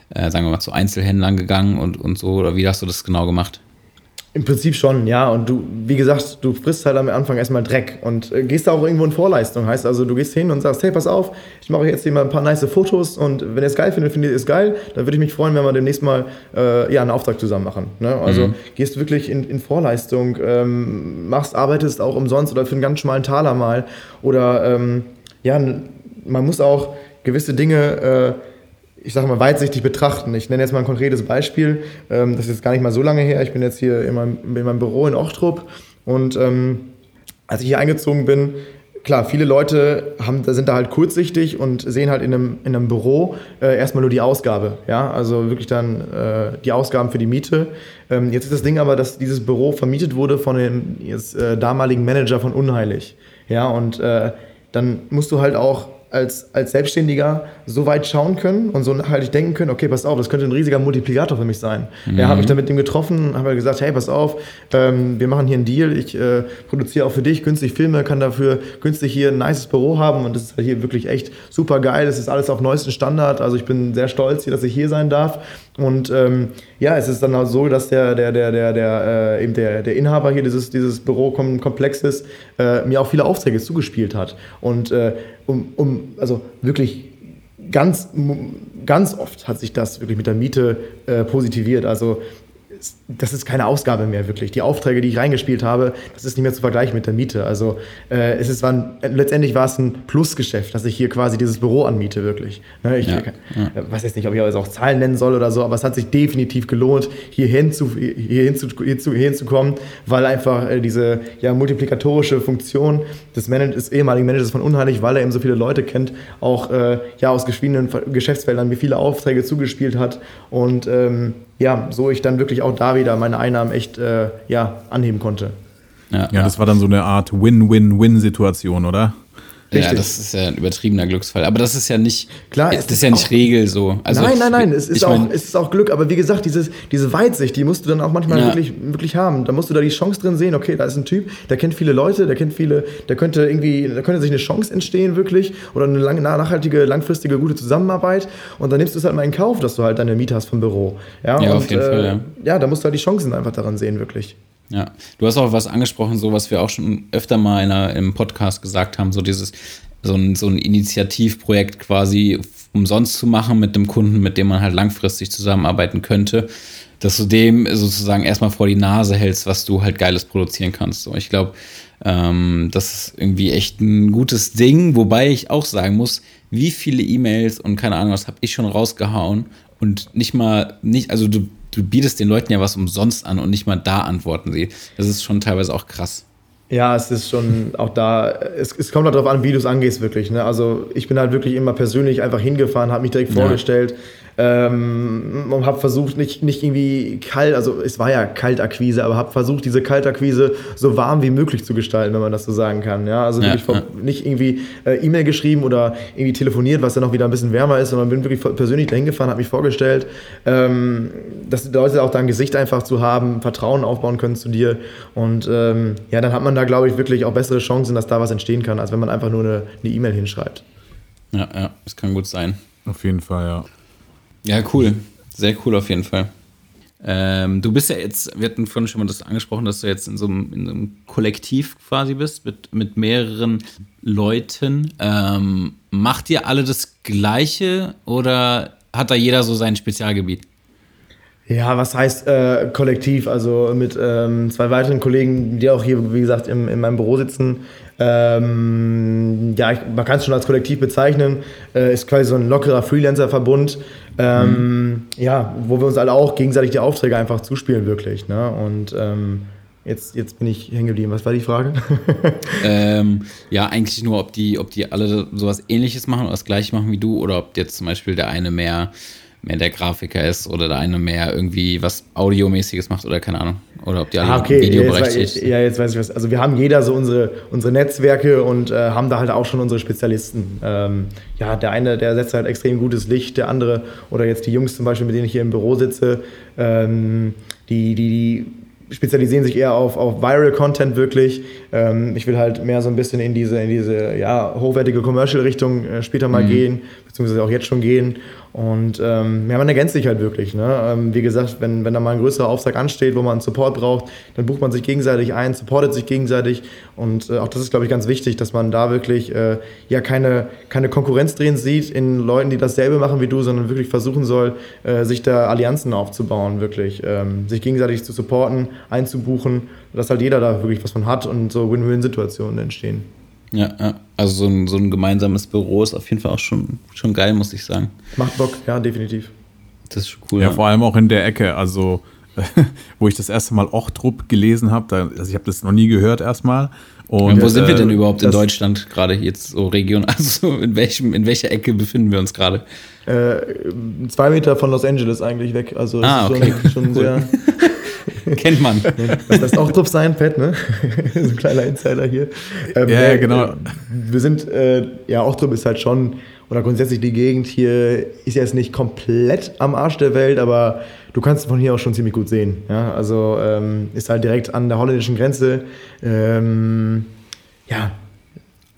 äh, sagen wir mal, zu Einzelhändlern gegangen und, und so, oder wie hast du das genau gemacht? Im Prinzip schon, ja. Und du, wie gesagt, du frisst halt am Anfang erstmal Dreck und äh, gehst da auch irgendwo in Vorleistung. Heißt also, du gehst hin und sagst, hey, pass auf, ich mache jetzt hier mal ein paar nice Fotos und wenn ihr es geil findet, findet ihr es geil, dann würde ich mich freuen, wenn wir demnächst mal äh, ja, einen Auftrag zusammen machen. Ne? Also gehst wirklich in, in Vorleistung, ähm, machst, arbeitest auch umsonst oder für einen ganz schmalen Taler mal. Oder ähm, ja, man muss auch gewisse Dinge. Äh, ich sage mal, weitsichtig betrachten. Ich nenne jetzt mal ein konkretes Beispiel. Ähm, das ist jetzt gar nicht mal so lange her. Ich bin jetzt hier in meinem, in meinem Büro in Ochtrup und ähm, als ich hier eingezogen bin, klar, viele Leute haben, sind da halt kurzsichtig und sehen halt in einem, in einem Büro äh, erstmal nur die Ausgabe. Ja, also wirklich dann äh, die Ausgaben für die Miete. Ähm, jetzt ist das Ding aber, dass dieses Büro vermietet wurde von dem jetzt, äh, damaligen Manager von Unheilig. Ja, und äh, dann musst du halt auch als, als Selbstständiger so weit schauen können und so nachhaltig denken können, okay, pass auf, das könnte ein riesiger Multiplikator für mich sein. Ja, habe ich dann mit dem getroffen, habe gesagt, hey, pass auf, ähm, wir machen hier einen Deal, ich äh, produziere auch für dich günstig Filme, kann dafür günstig hier ein nices Büro haben und das ist halt hier wirklich echt super geil, das ist alles auf neuesten Standard, also ich bin sehr stolz hier, dass ich hier sein darf und ähm, ja, es ist dann auch so, dass der, der, der, der, der, äh, eben der, der Inhaber hier dieses, dieses Bürokomplexes äh, mir auch viele Aufträge zugespielt hat. Und äh, um, um, also wirklich ganz, ganz oft hat sich das wirklich mit der Miete äh, positiviert. Also das ist keine Ausgabe mehr wirklich. Die Aufträge, die ich reingespielt habe, das ist nicht mehr zu vergleichen mit der Miete. Also äh, es ist, war ein, letztendlich war es ein Plusgeschäft, dass ich hier quasi dieses Büro anmiete wirklich. Ne, ich Ja, äh, weiß jetzt nicht, ob ich jetzt auch Zahlen nennen soll oder so, aber es hat sich definitiv gelohnt, hier, hinzu, hier, hinzu, hier, zu, hier hinzukommen, weil einfach äh, diese ja, multiplikatorische Funktion des, Manag des ehemaligen Managers von Unheilig, weil er eben so viele Leute kennt, auch äh, ja, aus geschiedenen Ver- Geschäftsfeldern mir viele Aufträge zugespielt hat und ähm, ja, so ich dann wirklich auch da wieder meine Einnahmen echt äh, ja, anheben konnte. Ja, das war dann so eine Art Win-Win-Win-Situation, oder? Ja, Richtig. das ist ja ein übertriebener Glücksfall. Aber das ist ja nicht, Klar, das es ist ja nicht auch- Regel so. Also, nein, nein, nein, es ist, auch, mein, es ist auch Glück, aber wie gesagt, dieses, diese Weitsicht, die musst du dann auch manchmal Ja. wirklich, wirklich haben. Da musst du da die Chance drin sehen, okay, da ist ein Typ, der kennt viele Leute, der kennt viele, da könnte irgendwie, da könnte sich eine Chance entstehen wirklich oder eine lange, nachhaltige, langfristige, gute Zusammenarbeit und dann nimmst du es halt mal in Kauf, dass du halt deine Miete hast vom Büro. Ja, Ja, und, auf jeden äh, Fall, ja. Ja, da musst du halt die Chancen einfach daran sehen, wirklich. Ja, du hast auch was angesprochen, so was wir auch schon öfter mal in einer, im Podcast gesagt haben, so dieses, so ein, so ein Initiativprojekt quasi umsonst zu machen mit einem Kunden, mit dem man halt langfristig zusammenarbeiten könnte, dass du dem sozusagen erstmal vor die Nase hältst, was du halt Geiles produzieren kannst. So, ich glaube, ähm, das ist irgendwie echt ein gutes Ding, wobei ich auch sagen muss, wie viele E-Mails und keine Ahnung, was habe ich schon rausgehauen und nicht mal, nicht, also du, du bietest den Leuten ja was umsonst an und nicht mal da antworten sie. Das ist schon teilweise auch krass. Ja, es ist schon auch da, es, es kommt halt darauf an, wie du es angehst, wirklich. Ne? Also ich bin halt wirklich immer persönlich einfach hingefahren, habe mich direkt Ja. vorgestellt ähm, und habe versucht, nicht, nicht irgendwie kalt, also es war ja Kaltakquise, aber habe versucht, diese Kaltakquise so warm wie möglich zu gestalten, wenn man das so sagen kann. Ja, also Ja, ja. nicht irgendwie äh, E-Mail geschrieben oder irgendwie telefoniert, was dann noch wieder ein bisschen wärmer ist, sondern bin wirklich persönlich dahin gefahren, habe mich vorgestellt, ähm, dass die Leute auch da ein Gesicht einfach zu haben, Vertrauen aufbauen können zu dir und ähm, ja, dann hat man da, glaube ich, wirklich auch bessere Chancen, dass da was entstehen kann, als wenn man einfach nur eine E-Mail hinschreibt. Ja, ja, das kann gut sein. Auf jeden Fall, ja. Ja, cool. Sehr cool auf jeden Fall. Ähm, du bist ja jetzt, wir hatten vorhin schon mal das angesprochen, dass du jetzt in so einem, in so einem Kollektiv quasi bist, mit, mit mehreren Leuten. Ähm, macht ihr alle das Gleiche oder hat da jeder so sein Spezialgebiet? Ja, was heißt äh, kollektiv? Also mit ähm, zwei weiteren Kollegen, die auch hier, wie gesagt, im, in meinem Büro sitzen. Ähm, ja, ich, man kann es schon als Kollektiv bezeichnen. Äh, ist quasi so ein lockerer Freelancer-Verbund. Ähm, Ja, wo wir uns alle auch gegenseitig die Aufträge einfach zuspielen, wirklich. Ne? Und ähm, jetzt, jetzt bin ich hängen geblieben. Was war die Frage? Ähm, ja, eigentlich nur, ob die, ob die alle sowas ähnliches machen oder das gleiche machen wie du oder ob jetzt zum Beispiel der eine mehr, mehr der Grafiker ist oder der eine mehr irgendwie was Audiomäßiges macht oder keine Ahnung. Oder ob die alle Ah, okay, tätig sind. ja, jetzt weiß ich was. Also wir haben jeder so unsere, unsere Netzwerke und äh, haben da halt auch schon unsere Spezialisten. Ähm, ja, der eine, der setzt halt extrem gutes Licht, der andere, oder jetzt die Jungs zum Beispiel, mit denen ich hier im Büro sitze, ähm, die, die, die spezialisieren sich eher auf, auf Viral Content wirklich. Ähm, ich will halt mehr so ein bisschen in diese, in diese ja, hochwertige Commercial-Richtung äh, später mal gehen, beziehungsweise auch jetzt schon gehen. Und ähm, ja, man ergänzt sich halt wirklich. Ne? Ähm, wie gesagt, wenn, wenn da mal ein größerer Auftrag ansteht, wo man Support braucht, dann bucht man sich gegenseitig ein, supportet sich gegenseitig. Und äh, auch das ist, glaube ich, ganz wichtig, dass man da wirklich äh, ja keine, keine Konkurrenz drin sieht in Leuten, die dasselbe machen wie du, sondern wirklich versuchen soll, äh, sich da Allianzen aufzubauen, wirklich. Ähm, sich gegenseitig zu supporten, einzubuchen, dass halt jeder da wirklich was von hat und so Win-Win-Situationen entstehen. Ja, ja. Also so ein, so ein gemeinsames Büro ist auf jeden Fall auch schon, schon geil, muss ich sagen. Macht Bock, ja, definitiv. Das ist schon cool. Ja, vor allem auch in der Ecke. Also, wo ich das erste Mal Ochtrup gelesen habe, also ich habe das noch nie gehört erstmal. Und, Und wo sind wir äh, denn überhaupt in Deutschland gerade jetzt so Region? Also in welchem, in welcher Ecke befinden wir uns gerade? Äh, zwei Meter von Los Angeles eigentlich weg. Also Ah, ist okay. schon, schon sehr. Kennt man. Das auch drauf sein, Pet, ne? so ein kleiner Insider hier. Ähm, Ja, ja, genau. Wir sind, äh, ja, Ochtrup ist halt schon, oder grundsätzlich die Gegend hier ist jetzt nicht komplett am Arsch der Welt, aber du kannst von hier auch schon ziemlich gut sehen. Ja? Also ähm, ist halt direkt an der holländischen Grenze. Ähm, ja,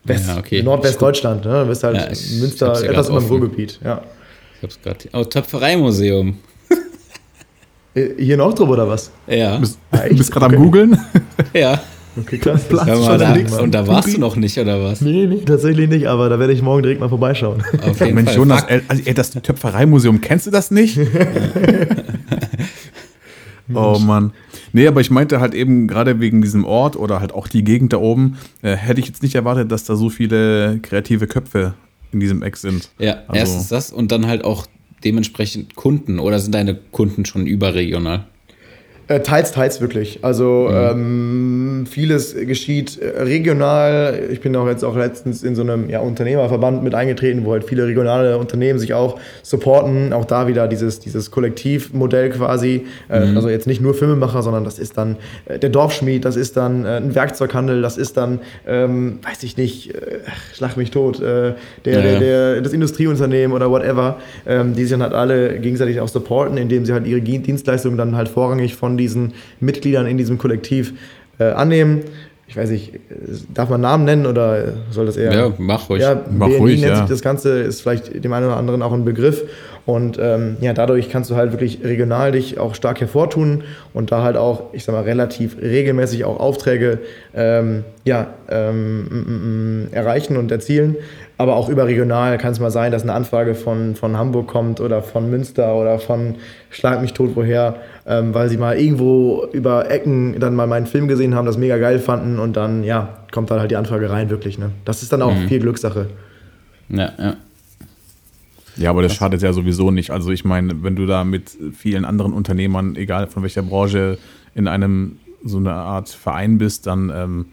West, Ja, okay. Nordwestdeutschland, ne? Du bist halt Ja, ich- Münster, etwas über dem. Ruhrgebiet, ja. Ich hab's gerade. Oh, Töpfereimuseum. Hier in Ochtrup oder was? Ja. bist, Ah, bist gerade am Okay. Googeln? Ja. Okay, mal, schon da, und da warst du noch nicht, oder was? Nee, nee, tatsächlich nicht, aber da werde ich morgen direkt mal vorbeischauen. Auf jeden Mensch, Fall. Jonas, ey, also, ey, das Töpfereimuseum, kennst du das nicht? oh Mann. Nee, aber ich meinte halt eben gerade wegen diesem Ort oder halt auch die Gegend da oben, äh, hätte ich jetzt nicht erwartet, dass da so viele kreative Köpfe in diesem Eck sind. Ja, Also- erstens das und dann halt auch dementsprechend Kunden oder sind deine Kunden schon überregional? Äh, teils, teils wirklich. Also ähm, vieles geschieht äh, regional. Ich bin auch jetzt auch letztens in so einem ja, Unternehmerverband mit eingetreten, wo halt viele regionale Unternehmen sich auch supporten. Auch da wieder dieses, dieses Kollektivmodell quasi. Äh, Also jetzt nicht nur Filmemacher, sondern das ist dann äh, der Dorfschmied, das ist dann äh, ein Werkzeughandel, das ist dann, ähm, weiß ich nicht, äh, schlag mich tot, äh, der, Ja, der, der, das Industrieunternehmen oder whatever, ähm, die sich dann halt alle gegenseitig auch supporten, indem sie halt ihre Dienstleistungen dann halt vorrangig von diesen Mitgliedern in diesem Kollektiv äh, annehmen. Ich weiß nicht, darf man Namen nennen oder soll das eher? Ja, mach ruhig. Ja, Mach BNI ruhig, nennt ja. sich das Ganze, ist vielleicht dem einen oder anderen auch ein Begriff. Und ähm, ja, dadurch kannst du halt wirklich regional dich auch stark hervortun und da halt auch, ich sag mal, relativ regelmäßig auch Aufträge ähm, ja, ähm, m- m- m- erreichen und erzielen. Aber auch überregional kann es mal sein, dass eine Anfrage von, von Hamburg kommt oder von Münster oder von Schlag mich tot woher, ähm, weil sie mal irgendwo über Ecken dann mal meinen Film gesehen haben, das mega geil fanden und dann, ja, kommt dann halt die Anfrage rein, wirklich. Ne? Das ist dann auch viel Glückssache. Ja, ja. Ja, aber das schadet ja sowieso nicht. Also ich meine, wenn du da mit vielen anderen Unternehmern, egal von welcher Branche, in einem so eine Art Verein bist, dann ähm,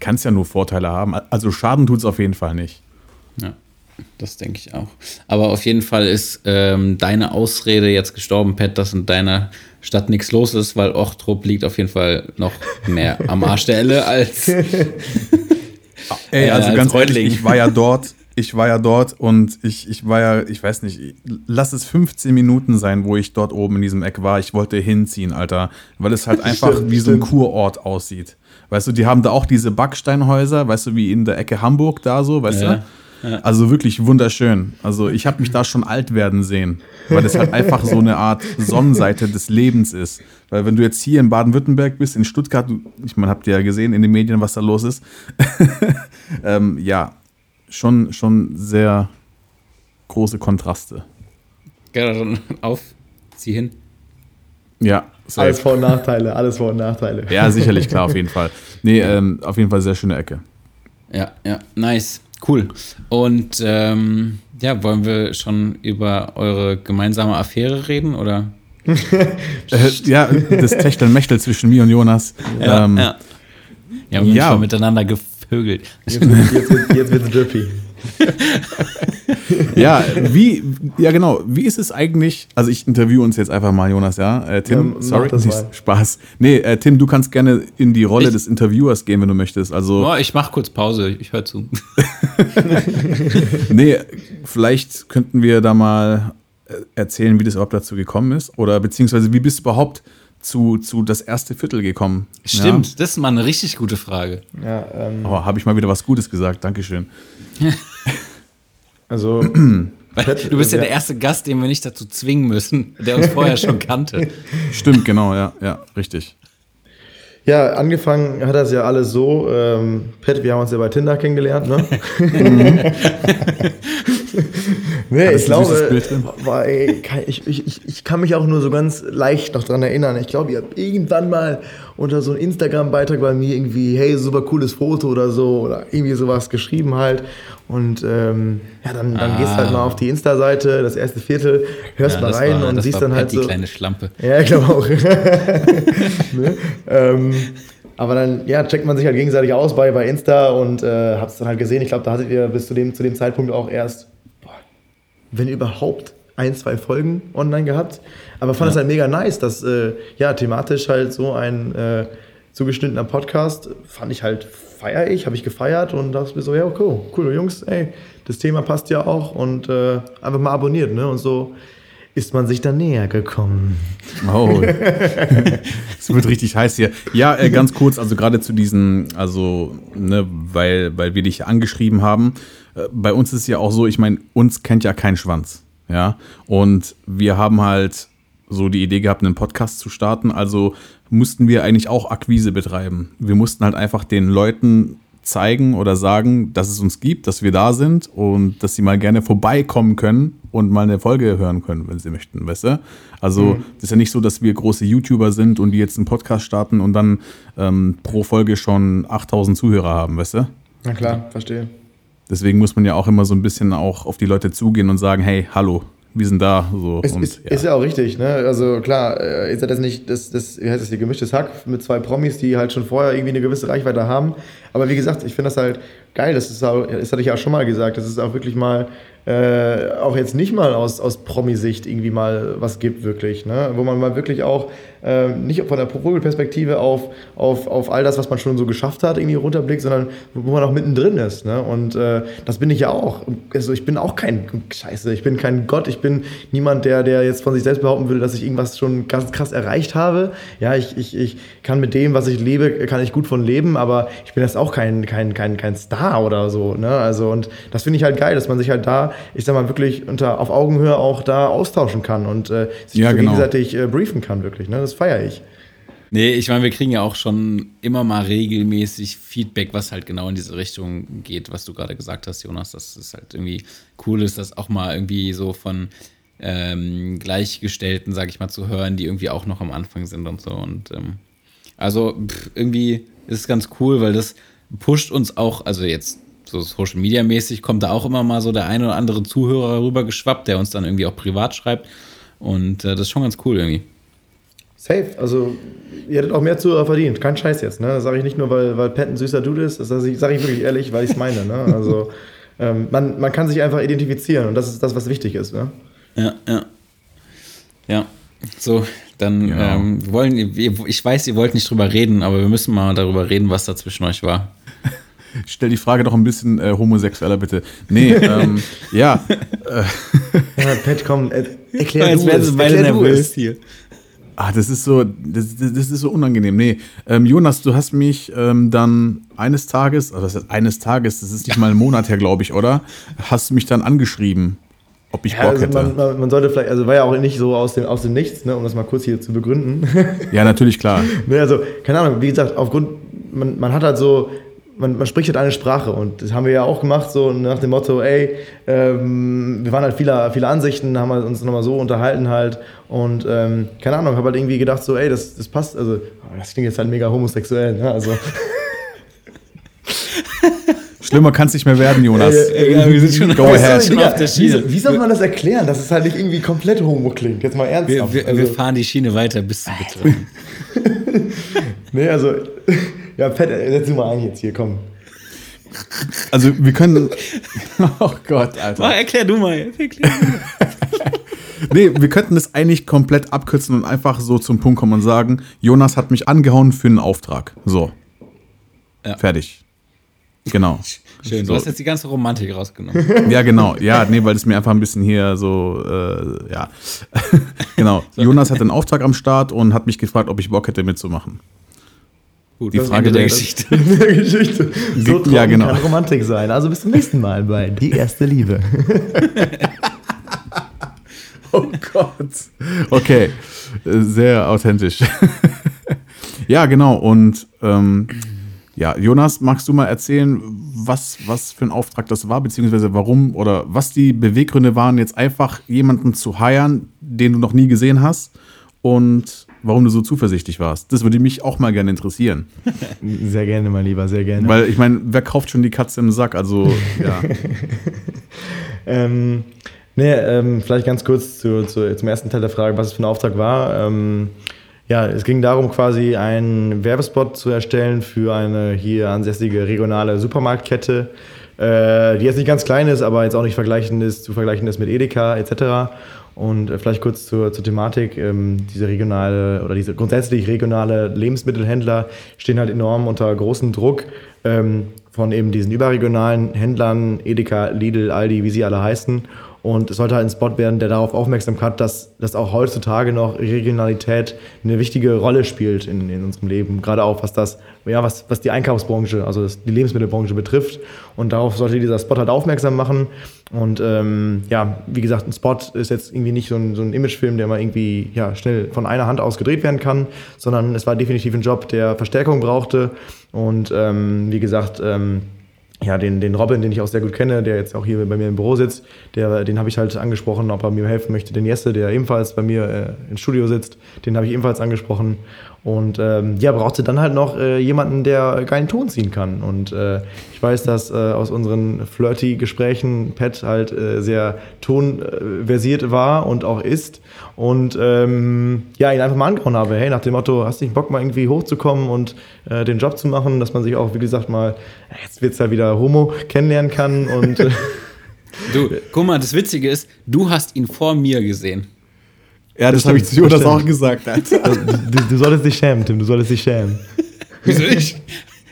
kann es ja nur Vorteile haben. Also Schaden tut es auf jeden Fall nicht. Ja, das denke ich auch. Aber auf jeden Fall ist ähm, deine Ausrede jetzt gestorben, Pat, dass in deiner Stadt nichts los ist, weil Ochtrup liegt auf jeden Fall noch mehr am Arsch der Elle als. Ey, Äh, also als ganz ehrlich, ich war ja dort, ich war ja dort und ich, ich war ja, ich weiß nicht, lass es 15 Minuten sein, wo ich dort oben in diesem Eck war. Ich wollte hinziehen, Alter, weil es halt einfach Stimmt, wie so ein. Kurort aussieht. Weißt du, die haben da auch diese Backsteinhäuser, weißt du, wie in der Ecke Hamburg da so, weißt Ja, du? Also wirklich wunderschön. Also ich habe mich da schon alt werden sehen, weil es halt einfach so eine Art Sonnenseite des Lebens ist. Weil wenn du jetzt hier in Baden-Württemberg bist, in Stuttgart, ich meine, habt ihr ja gesehen in den Medien, was da los ist. ähm, ja, schon, schon sehr große Kontraste. Ja, dann auf, zieh hin. Ja, safe. Alles Vor- und Nachteile, alles Vor- und Nachteile. ja, sicherlich, klar, auf jeden Fall. Nee, ähm, auf jeden Fall sehr schöne Ecke. Ja, ja, nice. Cool. Und ähm, ja, wollen wir schon über eure gemeinsame Affäre reden oder? Äh, ja, das Techtelmechtel zwischen mir und Jonas. ähm, ja. Ja, wir haben ja. schon miteinander gevögelt. Jetzt jetzt, jetzt wird's drippy. Ja, wie, ja genau, wie ist es eigentlich, also ich interview uns jetzt einfach mal, Jonas, ja? Äh, Tim, Ja, sorry, das nicht mal. Spaß. Nee, äh, Tim, du kannst gerne in die Rolle Ich- des Interviewers gehen, wenn du möchtest. Also, Boah, ich mach kurz Pause, ich höre zu. nee, vielleicht könnten wir da mal äh, erzählen, wie das überhaupt dazu gekommen ist. Oder beziehungsweise, wie bist du überhaupt zu, zu das erste Viertel gekommen? Stimmt, das ist mal eine richtig gute Frage. Ja, ähm, Ja? Oh, habe ich mal wieder was Gutes gesagt, Dankeschön. also Weil du bist ja ja. der erste Gast, den wir nicht dazu zwingen müssen, der uns vorher schon kannte. Stimmt, genau, ja, ja, richtig. Ja, angefangen hat das ja alles so. Ähm, Pat, wir haben uns ja bei Tinder kennengelernt, ne? nee, ich glaube, war, ey, ich, ich, ich kann mich auch nur so ganz leicht noch dran erinnern. Ich glaube, ihr habt irgendwann mal unter so einem Instagram-Beitrag bei mir irgendwie, hey, super cooles Foto oder so, oder irgendwie sowas geschrieben halt. Und ähm, ja, dann, dann gehst du halt mal auf die Insta-Seite, das erste Viertel, hörst mal das rein war, und siehst dann Pat, halt die so. kleine Schlampe. Ja, ich glaube auch. ne? ähm, aber dann, ja, checkt man sich halt gegenseitig aus bei, bei Insta und äh, hab's dann halt gesehen. Ich glaube, da hattet ihr bis zu dem, zu dem Zeitpunkt auch erst, boah, wenn überhaupt, ein, zwei Folgen online gehabt. Aber fand es halt mega nice, dass, äh, ja, thematisch halt so ein äh, zugeschnittener Podcast, fand ich halt, feier ich, habe ich gefeiert und dachte mir so, ja, cool, cool, Jungs, ey, das Thema passt ja auch und äh, einfach mal abonniert, ne? Und so ist man sich dann näher gekommen. Oh. es wird richtig heiß hier. Ja, äh, ganz kurz, also gerade zu diesen, also, ne, weil, weil wir dich angeschrieben haben. Äh, bei uns ist es ja auch so, ich meine, uns kennt ja kein Schwanz. Ja. Und wir haben halt so die Idee gehabt, einen Podcast zu starten. Also mussten wir eigentlich auch Akquise betreiben. Wir mussten halt einfach den Leuten zeigen oder sagen, dass es uns gibt, dass wir da sind und dass sie mal gerne vorbeikommen können und mal eine Folge hören können, wenn sie möchten, weißt du? Also das ist ja nicht so, dass wir große YouTuber sind und die jetzt einen Podcast starten und dann ähm, pro Folge schon 8000 Zuhörer haben, weißt du? Na klar, verstehe. Deswegen muss man ja auch immer so ein bisschen auch auf die Leute zugehen und sagen, hey, hallo, wir sind da. So. Ist, und, ist, ja. ist ja auch richtig, ne? Also klar, äh, ihr seid jetzt nicht das, das, wie heißt das hier, gemischtes Hack mit zwei Promis, die halt schon vorher irgendwie eine gewisse Reichweite haben. Aber wie gesagt, ich finde das halt geil. Das ist auch, das hatte ich ja auch schon mal gesagt, das ist auch wirklich mal äh, auch jetzt nicht mal aus, aus Promi-Sicht irgendwie mal was gibt, wirklich. Ne? Wo man mal wirklich auch äh, nicht von der Vogelperspektive auf, auf, auf all das, was man schon so geschafft hat, irgendwie runterblickt, sondern wo man auch mittendrin ist. Ne? Und äh, das bin ich ja auch. Also ich bin auch kein Scheiße, ich bin kein Gott, ich bin niemand, der, der jetzt von sich selbst behaupten würde, dass ich irgendwas schon ganz krass erreicht habe. Ja, ich, ich, ich kann mit dem, was ich lebe, kann ich gut von leben, aber ich bin jetzt auch kein, kein, kein, kein Star oder so. Ne? Also, und das finde ich halt geil, dass man sich halt da ich sag mal, wirklich unter, auf Augenhöhe auch da austauschen kann und äh, sich Ja, genau. gegenseitig äh, briefen kann, wirklich. Ne? Das feiere ich. Nee, ich meine, wir kriegen ja auch schon immer mal regelmäßig Feedback, was halt genau in diese Richtung geht, was du gerade gesagt hast, Jonas, dass es halt irgendwie cool ist, das auch mal irgendwie so von ähm, Gleichgestellten, sag ich mal, zu hören, die irgendwie auch noch am Anfang sind und so. Und ähm, also pff, irgendwie ist es ganz cool, weil das pusht uns auch, also jetzt so Social Media mäßig kommt da auch immer mal so der eine oder andere Zuhörer rüber geschwappt, der uns dann irgendwie auch privat schreibt. Und äh, das ist schon ganz cool irgendwie. Safe. Also, ihr hättet auch mehr Zuhörer verdient. Kein Scheiß jetzt. Ne? Das sage ich nicht nur, weil, weil Pat ein süßer Dude ist. Das sage ich, sag ich wirklich ehrlich, weil ich es meine. Ne? Also, ähm, man, man kann sich einfach identifizieren und das ist das, was wichtig ist. Ne? Ja, ja. Ja, so, dann Genau. ähm, wollen, ich weiß, ihr wollt nicht drüber reden, aber wir müssen mal darüber reden, was da zwischen euch war. Stell die Frage doch ein bisschen äh, homosexueller, bitte. Nee, ähm, ja. Ja, Pat, komm, er, erklär Jetzt du werden es. sie beide Erklär du nervös es. hier. Ah, das ist so, das, das das ist so unangenehm. Nee, ähm, Jonas, du hast mich ähm, dann eines Tages, also das heißt eines Tages, das ist nicht mal ein Monat her, glaube ich, oder? Hast du mich dann angeschrieben, ob ich Ja, Bock also hätte. man, man, man sollte vielleicht, also war ja auch nicht so aus dem, aus dem Nichts, ne, um das mal kurz hier zu begründen. ja, natürlich, klar. Ne, also, keine Ahnung, wie gesagt, aufgrund, man, man hat halt so, man, man spricht halt eine Sprache und das haben wir ja auch gemacht, so nach dem Motto, ey, ähm, wir waren halt viele, viele Ansichten, haben halt uns nochmal so unterhalten halt und ähm, keine Ahnung, habe halt irgendwie gedacht, so, ey, das, das passt, also, das klingt jetzt halt mega homosexuell, ne, also. Schlimmer kann es nicht mehr werden, Jonas. Äh, Ja, wir sind schon, Go ahead. schon Digga, auf der wie, Schiene. so- wie soll man das erklären, dass es halt nicht irgendwie komplett homo klingt? Jetzt mal ernsthaft. Wir, wir, also, wir fahren die Schiene weiter bis zum Betrügen. nee, also, ja, Pat, setz du mal ein jetzt hier, komm. Also wir können. Oh Gott, Alter. erklär du mal. Erklär. Nee, wir könnten das eigentlich komplett abkürzen und einfach so zum Punkt kommen und sagen, Jonas hat mich angehauen für einen Auftrag. So. Ja. Fertig. Genau. Schön, du So. hast jetzt die ganze Romantik rausgenommen. Ja, genau. Ja, nee, weil es mir einfach ein bisschen hier so, äh, ja. genau. Jonas hat einen Auftrag am Start und hat mich gefragt, ob ich Bock hätte mitzumachen. Gut, Die Frage der Geschichte. Der Geschichte. So Ja, trocken genau. kann Romantik sein. Also bis zum nächsten Mal bei Die erste Liebe. Oh Gott. Okay. Sehr authentisch. ja, genau. Und ähm, ja, Jonas, magst du mal erzählen, was, was für ein Auftrag das war, beziehungsweise warum oder was die Beweggründe waren, jetzt einfach jemanden zu heiern, den du noch nie gesehen hast und warum du so zuversichtlich warst? Das würde mich auch mal gerne interessieren. Sehr gerne, mein Lieber, sehr gerne. Weil ich meine, wer kauft schon die Katze im Sack? Also, ja. Ähm, nee, ähm, vielleicht ganz kurz zu, zu, zum ersten Teil der Frage, was es für ein Auftrag war. Ähm, ja, es ging darum, quasi einen Werbespot zu erstellen für eine hier ansässige regionale Supermarktkette, äh, die jetzt nicht ganz klein ist, aber jetzt auch nicht vergleichen ist, zu vergleichen ist mit Edeka etc. Und äh, vielleicht kurz zur, zur Thematik. Ähm, diese regionale oder diese grundsätzlich regionale Lebensmittelhändler stehen halt enorm unter großem Druck ähm, von eben diesen überregionalen Händlern, Edeka, Lidl, Aldi, wie sie alle heißen. Und es sollte halt ein Spot werden, der darauf aufmerksam hat, dass, dass auch heutzutage noch Regionalität eine wichtige Rolle spielt in, in unserem Leben. Gerade auch was das, ja, was, was die Einkaufsbranche, also das, die Lebensmittelbranche betrifft. Und darauf sollte dieser Spot halt aufmerksam machen. Und ähm, ja, wie gesagt, ein Spot ist jetzt irgendwie nicht so ein, so ein Imagefilm, der mal irgendwie ja, schnell von einer Hand aus gedreht werden kann, sondern es war definitiv ein Job, der Verstärkung brauchte. Und ähm, wie gesagt, ähm, ja, den, den Robin, den ich auch sehr gut kenne, der jetzt auch hier bei mir im Büro sitzt, der, den habe ich halt angesprochen, ob er mir helfen möchte. Den Jesse, der ebenfalls bei mir äh, im Studio sitzt, den habe ich ebenfalls angesprochen. Und ähm, ja, brauchte dann halt noch äh, jemanden, der geilen Ton ziehen kann. Und äh, ich weiß, dass äh, aus unseren Flirty-Gesprächen Pat halt äh, sehr tonversiert war und auch ist. Und ähm, ja, ihn einfach mal angehauen habe. Hey, nach dem Motto, hast du nicht Bock, mal irgendwie hochzukommen und äh, den Job zu machen, dass man sich auch, wie gesagt, mal, jetzt wird es ja wieder Homo kennenlernen kann. Und äh, Du, guck mal, das Witzige ist, du hast ihn vor mir gesehen. Ja, das, Das habe ich zu Jonas auch gesagt, Alter. du, du solltest dich schämen, Tim, du solltest dich schämen. Wieso nicht?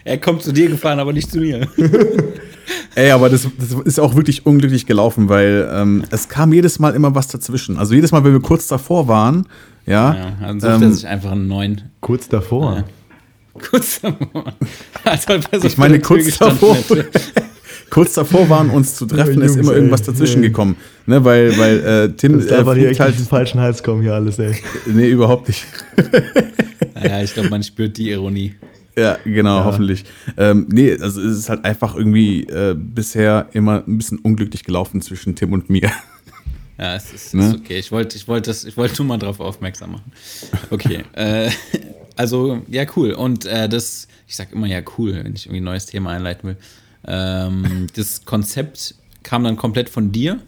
Er kommt zu dir gefahren, aber nicht zu mir. Ey, aber das, das ist auch wirklich unglücklich gelaufen, weil ähm, es kam jedes Mal immer was dazwischen. Also jedes Mal, wenn wir kurz davor waren, ja, Ja, dann sucht er ähm, sich einfach einen neuen. Kurz davor. Kurz davor. Als ob er so ich meine, kurz davor, hätte. Kurz davor waren, uns zu treffen, Ja, ist Jungs, immer ey. irgendwas dazwischen Ja. gekommen. Ne, weil, weil äh, Tim Das darf äh, hier halt. den falschen Hals kommen hier alles, ey. Nee, überhaupt nicht. Naja, ich glaube, man spürt die Ironie. Ja, genau, hoffentlich. Ähm, nee, also es ist halt einfach irgendwie äh, bisher immer ein bisschen unglücklich gelaufen zwischen Tim und mir. Ja, es ist, Ne? ist okay. Ich wollte ich wollte das- ich wollte nur mal drauf aufmerksam machen. Okay. äh, also, ja, cool. Und äh, das, ich sag immer ja cool, wenn ich irgendwie ein neues Thema einleiten will. Ähm, das Konzept kam dann komplett von dir.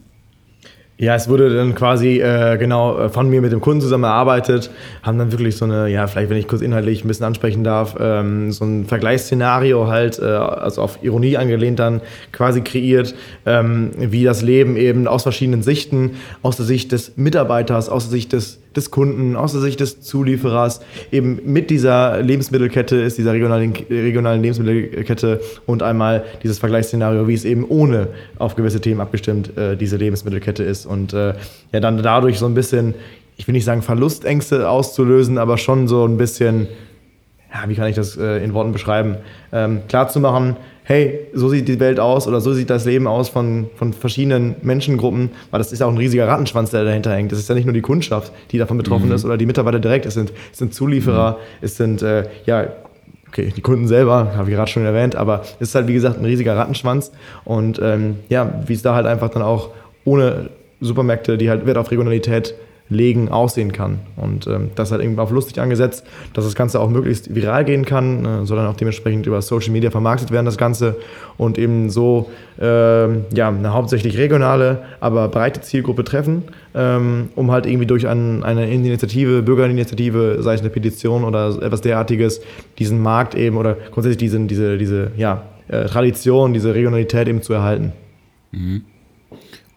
Ja, es wurde dann quasi äh, genau äh, von mir mit dem Kunden zusammen erarbeitet, haben dann wirklich so eine, ja, vielleicht wenn ich kurz inhaltlich ein bisschen ansprechen darf, ähm, so ein Vergleichsszenario halt, äh, also auf Ironie angelehnt dann quasi kreiert, ähm, wie das Leben eben aus verschiedenen Sichten, aus der Sicht des Mitarbeiters, aus der Sicht des, des Kunden, aus der Sicht des Zulieferers, eben mit dieser Lebensmittelkette ist, dieser regionalen, regionalen Lebensmittelkette und einmal dieses Vergleichsszenario, wie es eben ohne auf gewisse Themen abgestimmt äh, diese Lebensmittelkette ist. Und äh, ja, dann dadurch so ein bisschen, ich will nicht sagen Verlustängste auszulösen, aber schon so ein bisschen, ja, wie kann ich das äh, in Worten beschreiben, ähm, klar zu machen, hey, so sieht die Welt aus oder so sieht das Leben aus von, von verschiedenen Menschengruppen, weil das ist auch ein riesiger Rattenschwanz, der dahinter hängt. Das ist ja nicht nur die Kundschaft, die davon betroffen ist oder die Mitarbeiter direkt, es sind, es sind Zulieferer, es sind, äh, ja, okay, die Kunden selber, habe ich gerade schon erwähnt, aber es ist halt, wie gesagt, ein riesiger Rattenschwanz. Und ähm, ja, wie es da halt einfach dann auch ohne Supermärkte, die halt Wert auf Regionalität legen, aussehen kann. Und ähm, das halt irgendwie auf lustig angesetzt, dass das Ganze auch möglichst viral gehen kann, äh, soll auch dementsprechend über Social Media vermarktet werden, das Ganze. Und eben so ähm, ja, eine hauptsächlich regionale, aber breite Zielgruppe treffen, ähm, um halt irgendwie durch ein, eine Initiative, Bürgerinitiative, sei es eine Petition oder etwas derartiges, diesen Markt eben oder grundsätzlich diesen, diese, diese ja, äh, Tradition, diese Regionalität eben zu erhalten.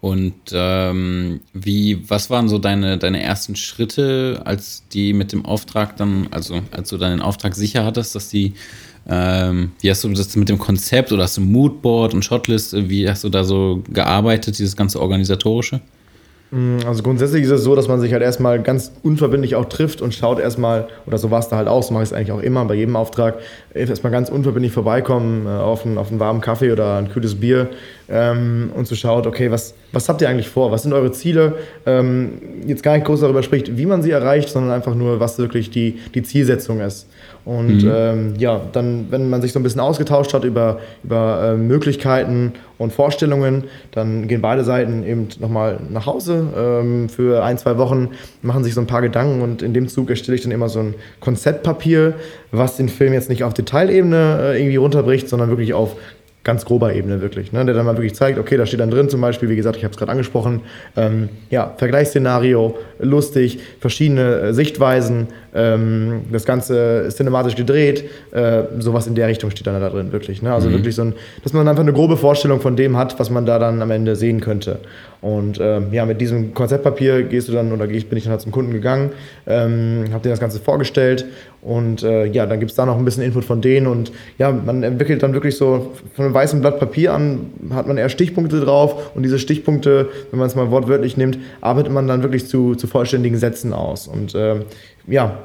Und ähm, wie, was waren so deine, deine ersten Schritte, als die mit dem Auftrag dann, also als du deinen Auftrag sicher hattest, dass die, ähm, wie hast du das mit dem Konzept oder hast du Moodboard und Shotlist, wie hast du da so gearbeitet, dieses ganze Organisatorische? Also grundsätzlich ist es so, dass man sich halt erstmal ganz unverbindlich auch trifft und schaut erstmal, oder so war es da halt auch, so mache ich es eigentlich auch immer bei jedem Auftrag, erstmal ganz unverbindlich vorbeikommen äh, auf, einen, auf einen warmen Kaffee oder ein kühles Bier ähm, und zu schaut, okay, was, was habt ihr eigentlich vor? Was sind eure Ziele? Ähm, jetzt gar nicht groß darüber spricht, wie man sie erreicht, sondern einfach nur, was wirklich die, die Zielsetzung ist. Und ähm, ja, dann, wenn man sich so ein bisschen ausgetauscht hat über, über äh, Möglichkeiten und Vorstellungen, dann gehen beide Seiten eben nochmal nach Hause ähm, für ein, zwei Wochen, machen sich so ein paar Gedanken und in dem Zug erstelle ich dann immer so ein Konzeptpapier, was den Film jetzt nicht auf Detailebene äh, irgendwie runterbricht, sondern wirklich auf ganz grober Ebene wirklich, ne? der dann mal wirklich zeigt, okay, da steht dann drin zum Beispiel, wie gesagt, ich habe es gerade angesprochen, ähm, ja, Vergleichsszenario, lustig, verschiedene äh, Sichtweisen, ähm, das Ganze cinematisch gedreht, äh, sowas in der Richtung steht dann da drin, wirklich. Ne? Also wirklich so ein, dass man einfach eine grobe Vorstellung von dem hat, was man da dann am Ende sehen könnte. Und ähm, ja, mit diesem Konzeptpapier gehst du dann, oder ich- bin ich dann halt zum Kunden gegangen, ähm, habe dir das Ganze vorgestellt und äh, ja, dann gibt es da noch ein bisschen Input von denen und ja, man entwickelt dann wirklich so von einem weißen Blatt Papier an, hat man eher Stichpunkte drauf und diese Stichpunkte, wenn man es mal wortwörtlich nimmt, arbeitet man dann wirklich zu, zu vollständigen Sätzen aus. Und ähm, ja,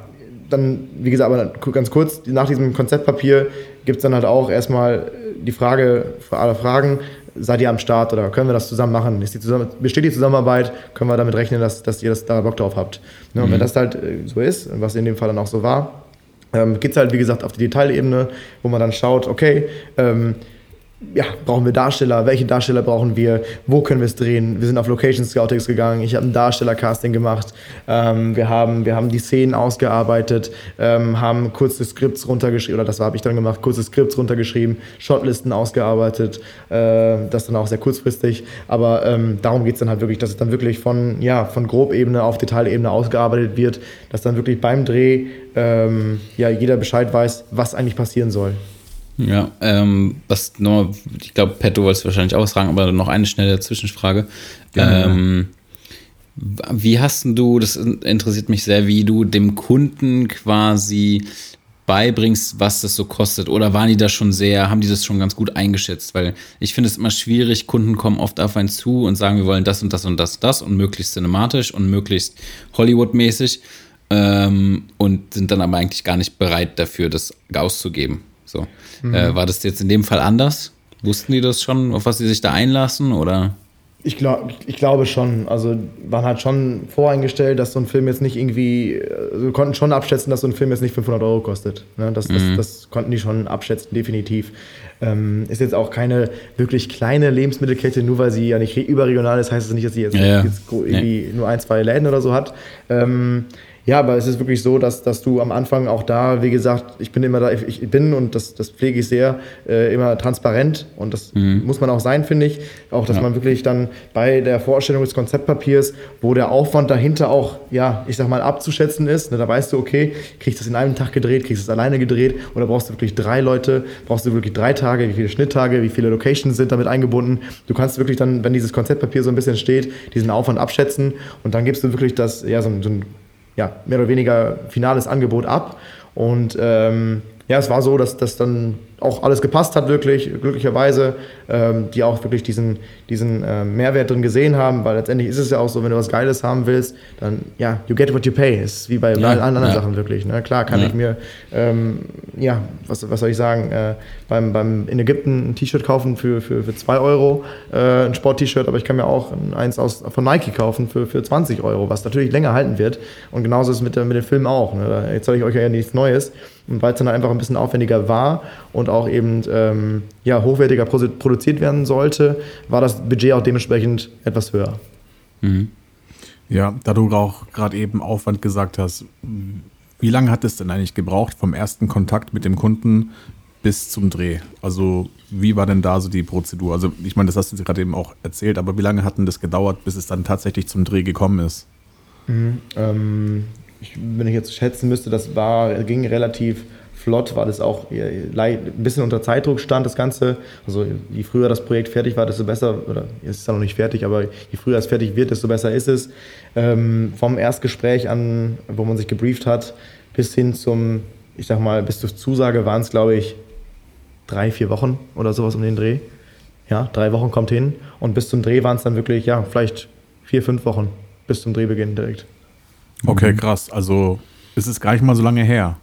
dann, wie gesagt, aber ganz kurz, nach diesem Konzeptpapier gibt es dann halt auch erstmal die Frage für alle Fragen, seid ihr am Start oder können wir das zusammen machen? Die zusammen, besteht die Zusammenarbeit? Können wir damit rechnen, dass, dass ihr das, da Bock drauf habt? Ne, Und wenn das halt äh, so ist, was in dem Fall dann auch so war, ähm, geht es halt, wie gesagt, auf die Detailebene, wo man dann schaut, okay, ähm, ja, brauchen wir Darsteller? Welche Darsteller brauchen wir? Wo können wir es drehen? Wir sind auf Location Scoutings gegangen. Ich habe ein Darsteller-Casting gemacht. Ähm, wir, haben, wir haben die Szenen ausgearbeitet, ähm, haben kurze Skripts runtergeschrieben, oder das habe ich dann gemacht, kurze Skripts runtergeschrieben, Shotlisten ausgearbeitet. Äh, das dann auch sehr kurzfristig. Aber ähm, darum geht es dann halt wirklich, dass es dann wirklich von, ja, von Grobebene auf Detailebene ausgearbeitet wird, dass dann wirklich beim Dreh ähm, ja, jeder Bescheid weiß, was eigentlich passieren soll. Ja, ähm, was nur, ich glaube, Pat, du wolltest wahrscheinlich auch fragen, aber noch eine schnelle Zwischenfrage. Gerne, ähm, Wie hast du, das interessiert mich sehr, wie du dem Kunden quasi beibringst, was das so kostet? Oder waren die da schon sehr, haben die das schon ganz gut eingeschätzt? Weil ich finde es immer schwierig, Kunden kommen oft auf einen zu und sagen, wir wollen das und das und das und das und möglichst cinematisch und möglichst Hollywood-mäßig ähm, und sind dann aber eigentlich gar nicht bereit dafür, das auszugeben. So. Mhm. Äh, war das jetzt in dem Fall anders? Wussten die das schon, auf was sie sich da einlassen? Oder? Ich, glaub, ich glaube schon. Also waren halt schon voreingestellt, dass so ein Film jetzt nicht irgendwie, also konnten schon abschätzen, dass so ein Film jetzt nicht 500 Euro kostet. Ne? Das, das, mhm. das, konnten die schon abschätzen, definitiv. Ähm, ist jetzt auch keine wirklich kleine Lebensmittelkette, nur weil sie ja nicht überregional ist, heißt es das nicht, dass sie jetzt, ja, ja. jetzt irgendwie nee. nur ein, zwei Läden oder so hat. Ähm, ja, aber es ist wirklich so, dass, dass du am Anfang auch da, wie gesagt, ich bin immer da, ich bin und das, das pflege ich sehr, äh, immer transparent und das mhm. muss man auch sein, finde ich. Auch, dass ja. man wirklich dann bei der Vorstellung des Konzeptpapiers, wo der Aufwand dahinter auch, ja, ich sag mal, abzuschätzen ist, ne, da weißt du, okay, kriegst du das in einem Tag gedreht, kriegst du es alleine gedreht oder brauchst du wirklich drei Leute, brauchst du wirklich drei Tage, wie viele Schnitttage, wie viele Locations sind damit eingebunden. Du kannst wirklich dann, wenn dieses Konzeptpapier so ein bisschen steht, diesen Aufwand abschätzen und dann gibst du wirklich das, ja, so, so ein ja, mehr oder weniger finales Angebot ab. Und ähm, ja, es war so, dass das dann auch alles gepasst hat, wirklich, glücklicherweise, ähm, die auch wirklich diesen, diesen äh, Mehrwert drin gesehen haben, weil letztendlich ist es ja auch so, wenn du was Geiles haben willst, dann, ja, you get what you pay, ist wie bei ja, allen anderen ja. Sachen wirklich. Ne? Klar kann ja. ich mir, ähm, ja, was, was soll ich sagen, äh, beim, beim in Ägypten ein T-Shirt kaufen für 2 für, für zwei Euro, äh, ein Sport-T-Shirt, aber ich kann mir auch eins aus, von Nike kaufen für, für 20 Euro, was natürlich länger halten wird. Und genauso ist es mit, mit den Filmen auch. Ne? Jetzt zeige ich euch ja nichts Neues. Und weil es dann einfach ein bisschen aufwendiger war und auch eben ähm, ja, hochwertiger produziert werden sollte, war das Budget auch dementsprechend etwas höher. Mhm. Ja, da du auch gerade eben Aufwand gesagt hast, wie lange hat es denn eigentlich gebraucht vom ersten Kontakt mit dem Kunden bis zum Dreh? Also wie war denn da so die Prozedur? Also ich meine, das hast du gerade eben auch erzählt, aber wie lange hat denn das gedauert, bis es dann tatsächlich zum Dreh gekommen ist? Mhm, ähm, ich, wenn ich jetzt schätzen müsste, das war, ging relativ flott, weil es auch ein bisschen unter Zeitdruck stand, das Ganze. Also je früher das Projekt fertig war, desto besser, oder es ist ja noch nicht fertig, aber je früher es fertig wird, desto besser ist es. Ähm, vom Erstgespräch an, wo man sich gebrieft hat, bis hin zum, ich sag mal, bis zur Zusage waren es, glaube ich, drei, vier Wochen oder sowas um den Dreh. Ja, drei Wochen kommt hin und bis zum Dreh waren es dann wirklich, ja, vielleicht vier, fünf Wochen bis zum Drehbeginn direkt. Okay, krass. Also ist es gar nicht mal so lange her.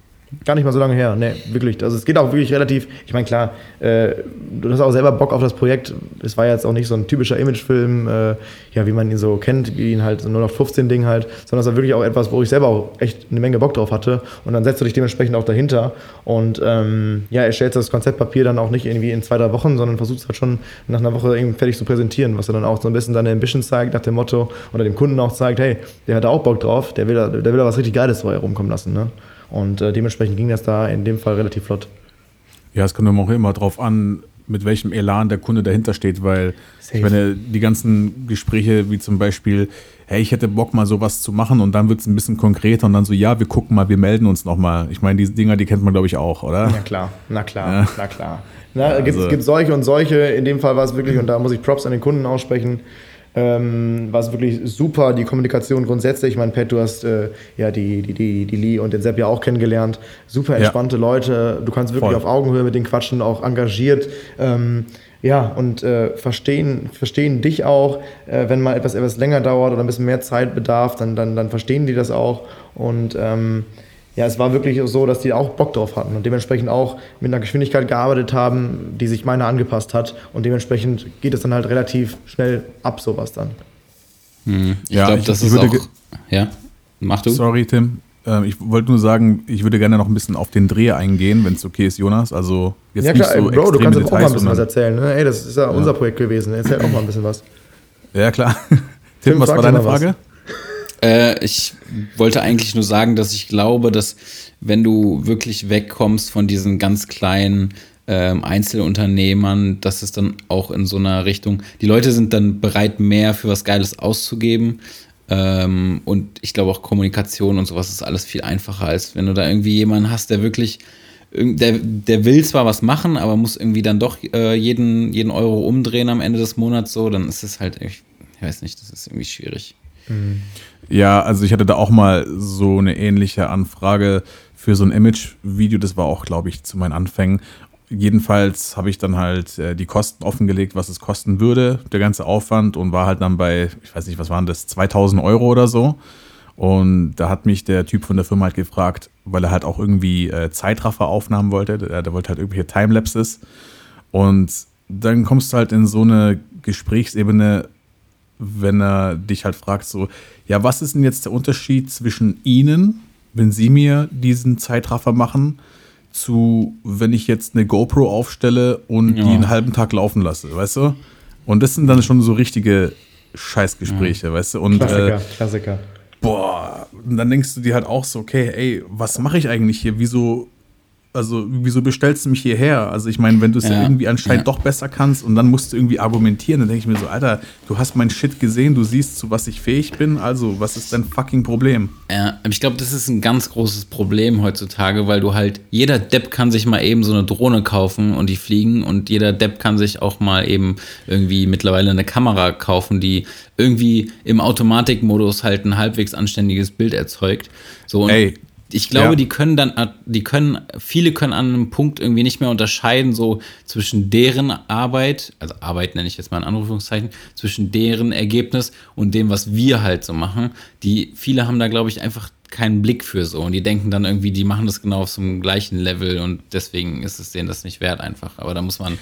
Gar nicht mal so lange her, ne, wirklich. Also es geht auch wirklich relativ, ich meine, klar, äh, du hast auch selber Bock auf das Projekt. Es war jetzt auch nicht so ein typischer Imagefilm, äh, ja, wie man ihn so kennt, wie ihn halt so nur noch 15 Ding halt, sondern es war wirklich auch etwas, wo ich selber auch echt eine Menge Bock drauf hatte. Und dann setzt du dich dementsprechend auch dahinter und ähm, ja, erstellst das Konzeptpapier dann auch nicht irgendwie in zwei, drei Wochen, sondern versuchst halt schon nach einer Woche irgendwie fertig zu präsentieren, was dann auch so ein bisschen deine Ambition zeigt, nach dem Motto, oder dem Kunden auch zeigt, hey, der hat da auch Bock drauf, der will da, der will da was richtig Geiles vorher rumkommen lassen, ne? Und äh, dementsprechend ging das da in dem Fall relativ flott. Ja, es kommt auch immer drauf an, mit welchem Elan der Kunde dahinter steht, weil Safe. ich meine, die ganzen Gespräche, wie zum Beispiel, hey, ich hätte Bock mal sowas zu machen und dann wird es ein bisschen konkreter und dann so, ja, wir gucken mal, wir melden uns nochmal. Ich meine, diese Dinger, die kennt man, glaube ich, auch, oder? Na klar, na klar, ja. na klar. Na, also. gibt, gibt solche und solche, in dem Fall war es wirklich, und da muss ich Props an den Kunden aussprechen, ähm, war es wirklich super, die Kommunikation grundsätzlich. Ich meine, Pat, du hast äh, ja die, die, die, die Lee und den Sepp ja auch kennengelernt. Super entspannte ja. Leute. Du kannst wirklich Voll. auf Augenhöhe mit denen quatschen, auch engagiert. Ähm, ja, und äh, verstehen, verstehen dich auch. Äh, wenn mal etwas, etwas länger dauert oder ein bisschen mehr Zeit bedarf, dann, dann, dann verstehen die das auch. Und ähm, ja, es war wirklich so, dass die auch Bock drauf hatten und dementsprechend auch mit einer Geschwindigkeit gearbeitet haben, die sich meiner angepasst hat. Und dementsprechend geht es dann halt relativ schnell ab, sowas dann. Hm. Ich ja, glaube, das ich ist auch. Ja, mach du. Sorry, Tim. Ähm, ich wollte nur sagen, ich würde gerne noch ein bisschen auf den Dreh eingehen, wenn es okay ist, Jonas. Also jetzt ja, klar, nicht so ey, Bro, du kannst auch mal ein bisschen was erzählen. Ne? Ey, das ist ja, ja, unser Projekt gewesen. Erzähl auch mal ein bisschen was. Ja, klar. Tim, Tim was war deine Frage? Äh, ich wollte eigentlich nur sagen, dass ich glaube, dass wenn du wirklich wegkommst von diesen ganz kleinen ähm, Einzelunternehmern, dass es dann auch in so einer Richtung, die Leute sind dann bereit, mehr für was Geiles auszugeben. Ähm, und ich glaube auch Kommunikation und sowas ist alles viel einfacher, als wenn du da irgendwie jemanden hast, der wirklich, der, der will zwar was machen, aber muss irgendwie dann doch äh, jeden, jeden Euro umdrehen am Ende des Monats so, dann ist es halt, ich, weiß nicht, das ist irgendwie schwierig. Mhm. Ja, also ich hatte da auch mal so eine ähnliche Anfrage für so ein Image-Video. Das war auch, glaube ich, zu meinen Anfängen. Jedenfalls habe ich dann halt äh, die Kosten offengelegt, was es kosten würde, der ganze Aufwand und war halt dann bei, ich weiß nicht, was waren das, 2000 Euro oder so. Und da hat mich der Typ von der Firma halt gefragt, weil er halt auch irgendwie äh, Zeitraffer aufnahmen wollte. Der, der wollte halt irgendwelche Timelapses. Und dann kommst du halt in so eine Gesprächsebene, wenn er dich halt fragt, so, ja, was ist denn jetzt der Unterschied zwischen Ihnen, wenn Sie mir diesen Zeitraffer machen, zu, wenn ich jetzt eine GoPro aufstelle und ja. die einen halben Tag laufen lasse, weißt du? Und das sind dann schon so richtige Scheißgespräche, ja. weißt du? Und, Klassiker, äh, Klassiker. Boah, und dann denkst du dir halt auch so, okay, ey, was mache ich eigentlich hier? Wieso also wieso bestellst du mich hierher? Also ich meine, wenn du es ja, ja, irgendwie anscheinend ja. doch besser kannst und dann musst du irgendwie argumentieren, dann denke ich mir so, Alter, du hast mein Shit gesehen, du siehst, zu was ich fähig bin, also was ist dein fucking Problem? Ja, aber ich glaube, das ist ein ganz großes Problem heutzutage, weil du halt, jeder Depp kann sich mal eben so eine Drohne kaufen und die fliegen und jeder Depp kann sich auch mal eben irgendwie mittlerweile eine Kamera kaufen, die irgendwie im Automatikmodus halt ein halbwegs anständiges Bild erzeugt. So, Ey, ich glaube, ja. die können dann, die können, viele können an einem Punkt irgendwie nicht mehr unterscheiden, so zwischen deren Arbeit, also Arbeit nenne ich jetzt mal in Anrufungszeichen, zwischen deren Ergebnis und dem, was wir halt so machen. Die, viele haben da, glaube ich, einfach keinen Blick für so und die denken dann irgendwie, die machen das genau auf so einem gleichen Level und deswegen ist es denen das nicht wert einfach. Aber da muss man,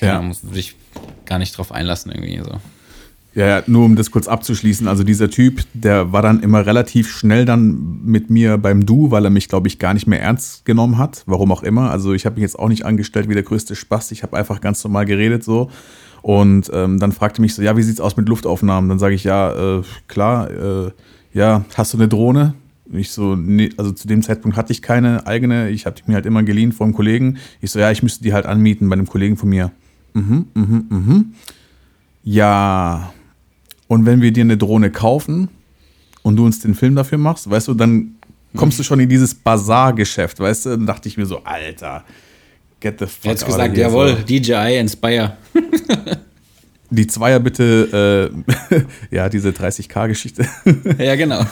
ja. muss sich gar nicht drauf einlassen irgendwie so. Ja, nur um das kurz abzuschließen, also dieser Typ, der war dann immer relativ schnell dann mit mir beim Du, weil er mich, glaube ich, gar nicht mehr ernst genommen hat, warum auch immer. Also ich habe mich jetzt auch nicht angestellt wie der größte Spaß, ich habe einfach ganz normal geredet so. Und ähm, dann fragte mich so, ja, wie sieht's aus mit Luftaufnahmen? Dann sage ich, ja, äh, klar, äh, ja, hast du eine Drohne? Ich so, nee, also zu dem Zeitpunkt hatte ich keine eigene, ich hatte mir halt immer geliehen vom Kollegen. Ich so, ja, ich müsste die halt anmieten bei einem Kollegen von mir. Mhm, mhm, mhm. Ja, und wenn wir dir eine Drohne kaufen und du uns den Film dafür machst, weißt du, dann kommst du schon in dieses Bazar-Geschäft, weißt du? Dann dachte ich mir so, Alter, get the fuck Jetzt gesagt, jawohl, so. DJI Inspire. Die Zweier bitte, äh, ja, diese 30k-Geschichte. ja, genau.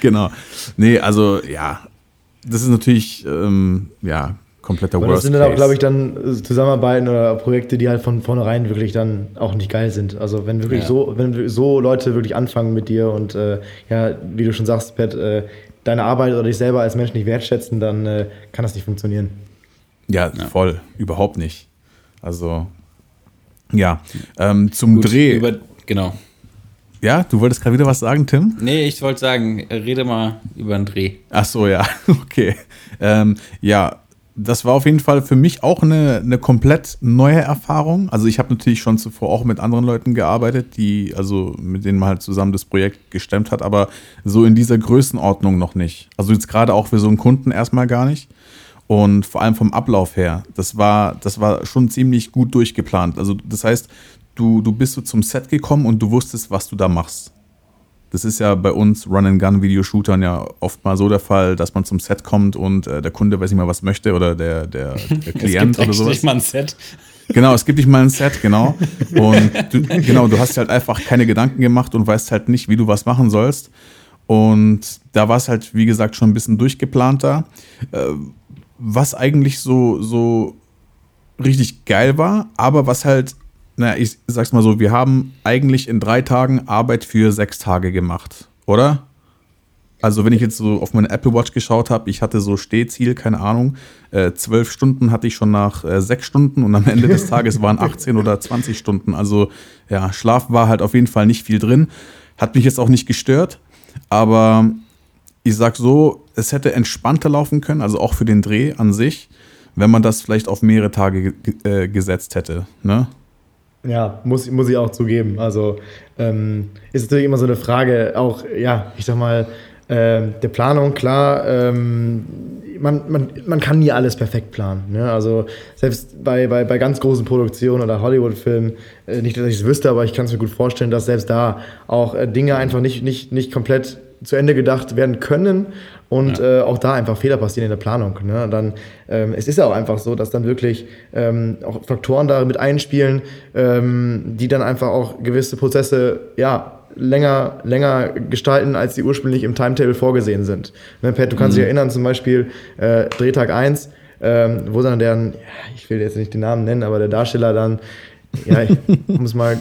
genau. Nee, also ja, das ist natürlich, ähm, ja, kompletter Aber Worst Das sind dann auch, glaube ich, dann äh, Zusammenarbeiten oder Projekte, die halt von vornherein wirklich dann auch nicht geil sind. Also wenn wirklich ja. so, wenn so Leute wirklich anfangen mit dir und äh, ja, wie du schon sagst, Pat, äh, deine Arbeit oder dich selber als Mensch nicht wertschätzen, dann äh, kann das nicht funktionieren. Ja, ja, voll, überhaupt nicht. Also ja, ähm, zum Gut, Dreh. Über, genau. Ja, du wolltest gerade wieder was sagen, Tim? Nee, ich wollte sagen, rede mal über den Dreh. Ach so, ja, okay. Ähm, ja, das war auf jeden Fall für mich auch eine, eine komplett neue Erfahrung. Also ich habe natürlich schon zuvor auch mit anderen Leuten gearbeitet, die, also mit denen man halt zusammen das Projekt gestemmt hat, aber so in dieser Größenordnung noch nicht. Also jetzt gerade auch für so einen Kunden erstmal gar nicht. Und vor allem vom Ablauf her, das war, das war schon ziemlich gut durchgeplant. Also das heißt, du, du bist so zum Set gekommen und du wusstest, was du da machst. Das ist ja bei uns Run-and-Gun-Videoshootern ja oft mal so der Fall, dass man zum Set kommt und äh, der Kunde weiß nicht mal, was möchte oder der, der, der Klient oder sowas. Es gibt nicht mal ein Set. Genau, es gibt nicht mal ein Set, genau. Und du, genau, du hast halt einfach keine Gedanken gemacht und weißt halt nicht, wie du was machen sollst. Und da war es halt, wie gesagt, schon ein bisschen durchgeplanter. Äh, was eigentlich so, so richtig geil war, aber was halt naja, ich sag's mal so, wir haben eigentlich in drei Tagen Arbeit für sechs Tage gemacht, oder? Also wenn ich jetzt so auf meine Apple Watch geschaut habe, ich hatte so Stehziel, keine Ahnung, äh, zwölf Stunden hatte ich schon nach äh, sechs Stunden und am Ende des Tages waren 18 oder 20 Stunden. Also ja, Schlaf war halt auf jeden Fall nicht viel drin. Hat mich jetzt auch nicht gestört, aber ich sag so, es hätte entspannter laufen können, also auch für den Dreh an sich, wenn man das vielleicht auf mehrere Tage äh, gesetzt hätte. Ne? Ja, muss, muss ich auch zugeben. Also ähm, ist natürlich immer so eine Frage, auch, ja, ich sag mal, äh, der Planung, klar, ähm, man, man, man kann nie alles perfekt planen. Ne? Also selbst bei, bei, bei ganz großen Produktionen oder Hollywood-Filmen, äh, nicht, dass ich es wüsste, aber ich kann es mir gut vorstellen, dass selbst da auch äh, Dinge einfach nicht, nicht, nicht komplett zu Ende gedacht werden können und ja. äh, auch da einfach Fehler passieren in der Planung. Ne? Dann, ähm, es ist ja auch einfach so, dass dann wirklich ähm, auch Faktoren da mit einspielen, ähm, die dann einfach auch gewisse Prozesse ja, länger, länger gestalten, als die ursprünglich im Timetable vorgesehen sind. Ne, Pat, du kannst mhm. dich erinnern, zum Beispiel äh, Drehtag 1, ähm, wo dann der, ja, ich will jetzt nicht den Namen nennen, aber der Darsteller dann ja, um es mal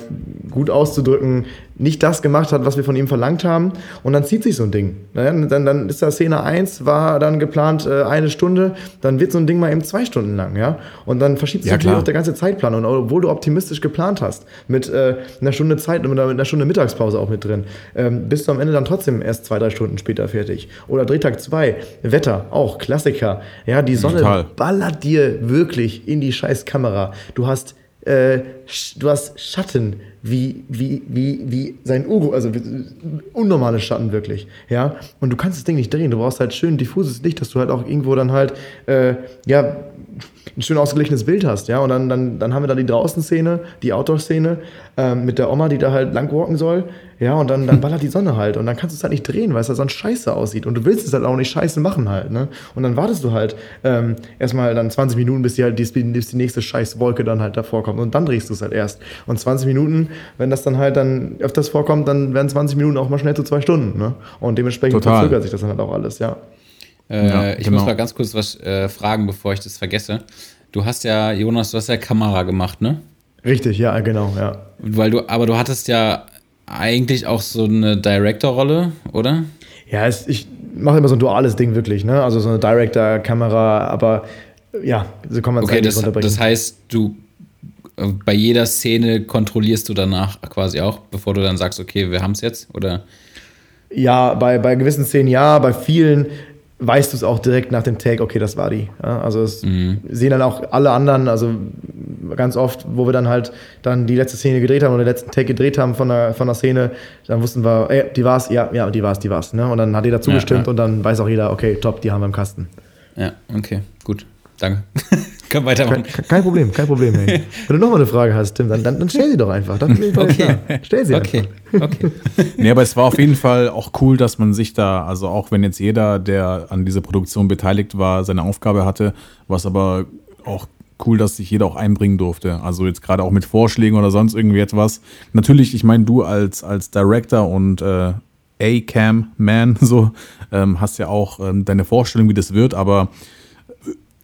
gut auszudrücken, nicht das gemacht hat, was wir von ihm verlangt haben. Und dann zieht sich so ein Ding. Dann, dann ist da Szene 1, war dann geplant äh, eine Stunde, dann wird so ein Ding mal eben zwei Stunden lang, ja. Und dann verschiebt sich ja, natürlich auch der ganze Zeitplan. Und obwohl du optimistisch geplant hast, mit äh, einer Stunde Zeit und mit einer Stunde Mittagspause auch mit drin, ähm, bist du am Ende dann trotzdem erst zwei, drei Stunden später fertig. Oder Drehtag 2, Wetter, auch Klassiker. Ja, die Sonne Total. ballert dir wirklich in die scheiß Kamera. Du hast äh, du hast Schatten wie, wie, wie, wie sein Ugo, also unnormale Schatten wirklich, ja. Und du kannst das Ding nicht drehen. Du brauchst halt schön diffuses Licht, dass du halt auch irgendwo dann halt, äh, ja, ein schön ausgeglichenes Bild hast, ja. Und dann, dann, dann haben wir da die Draußenszene, die Outdoor-Szene ähm, mit der Oma, die da halt lang walken soll, ja. Und dann, dann ballert die Sonne halt. Und dann kannst du es halt nicht drehen, weil es halt sonst scheiße aussieht. Und du willst es halt auch nicht scheiße machen halt, ne. Und dann wartest du halt ähm, erstmal dann 20 Minuten, bis die halt die, bis die nächste Scheißwolke dann halt davor kommt. Und dann drehst du es halt erst. Und 20 Minuten, wenn das dann halt dann öfters vorkommt, dann werden 20 Minuten auch mal schnell zu zwei Stunden, ne. Und dementsprechend Total. verzögert sich das dann halt auch alles, ja. Äh, ja, ich genau. muss mal ganz kurz was äh, fragen, bevor ich das vergesse. Du hast ja, Jonas, du hast ja Kamera gemacht, ne? Richtig, ja, genau, ja. Weil du, aber du hattest ja eigentlich auch so eine Director-Rolle, oder? Ja, es, ich mache immer so ein duales Ding wirklich, ne? Also so eine Director-Kamera, aber ja, so kann man es okay, das, das heißt, du äh, bei jeder Szene kontrollierst du danach quasi auch, bevor du dann sagst, okay, wir haben es jetzt, oder? Ja, bei, bei gewissen Szenen ja, bei vielen weißt du es auch direkt nach dem Take, okay, das war die. Ja, also es mhm. sehen dann auch alle anderen, also ganz oft, wo wir dann halt dann die letzte Szene gedreht haben oder den letzten Take gedreht haben von der, von der Szene, dann wussten wir, ey, die war's, ja, ja, die war's, die war's. Ne? Und dann hat jeder zugestimmt ja, ja. und dann weiß auch jeder, okay, top, die haben wir im Kasten. Ja, okay, gut. Danke. Können weitermachen. Kein, kein, Problem, kein Problem. Ey. Wenn du nochmal eine Frage hast, Tim, dann, dann, dann stell sie doch einfach. Dann okay. Stell sie okay. einfach. Okay. nee, aber es war auf jeden Fall auch cool, dass man sich da, also auch wenn jetzt jeder, der an dieser Produktion beteiligt war, seine Aufgabe hatte, was aber auch cool, dass sich jeder auch einbringen durfte. Also jetzt gerade auch mit Vorschlägen oder sonst irgendwie etwas. Natürlich, ich meine, du als, als Director und äh, A-Cam-Man, so, ähm, hast ja auch ähm, deine Vorstellung, wie das wird, aber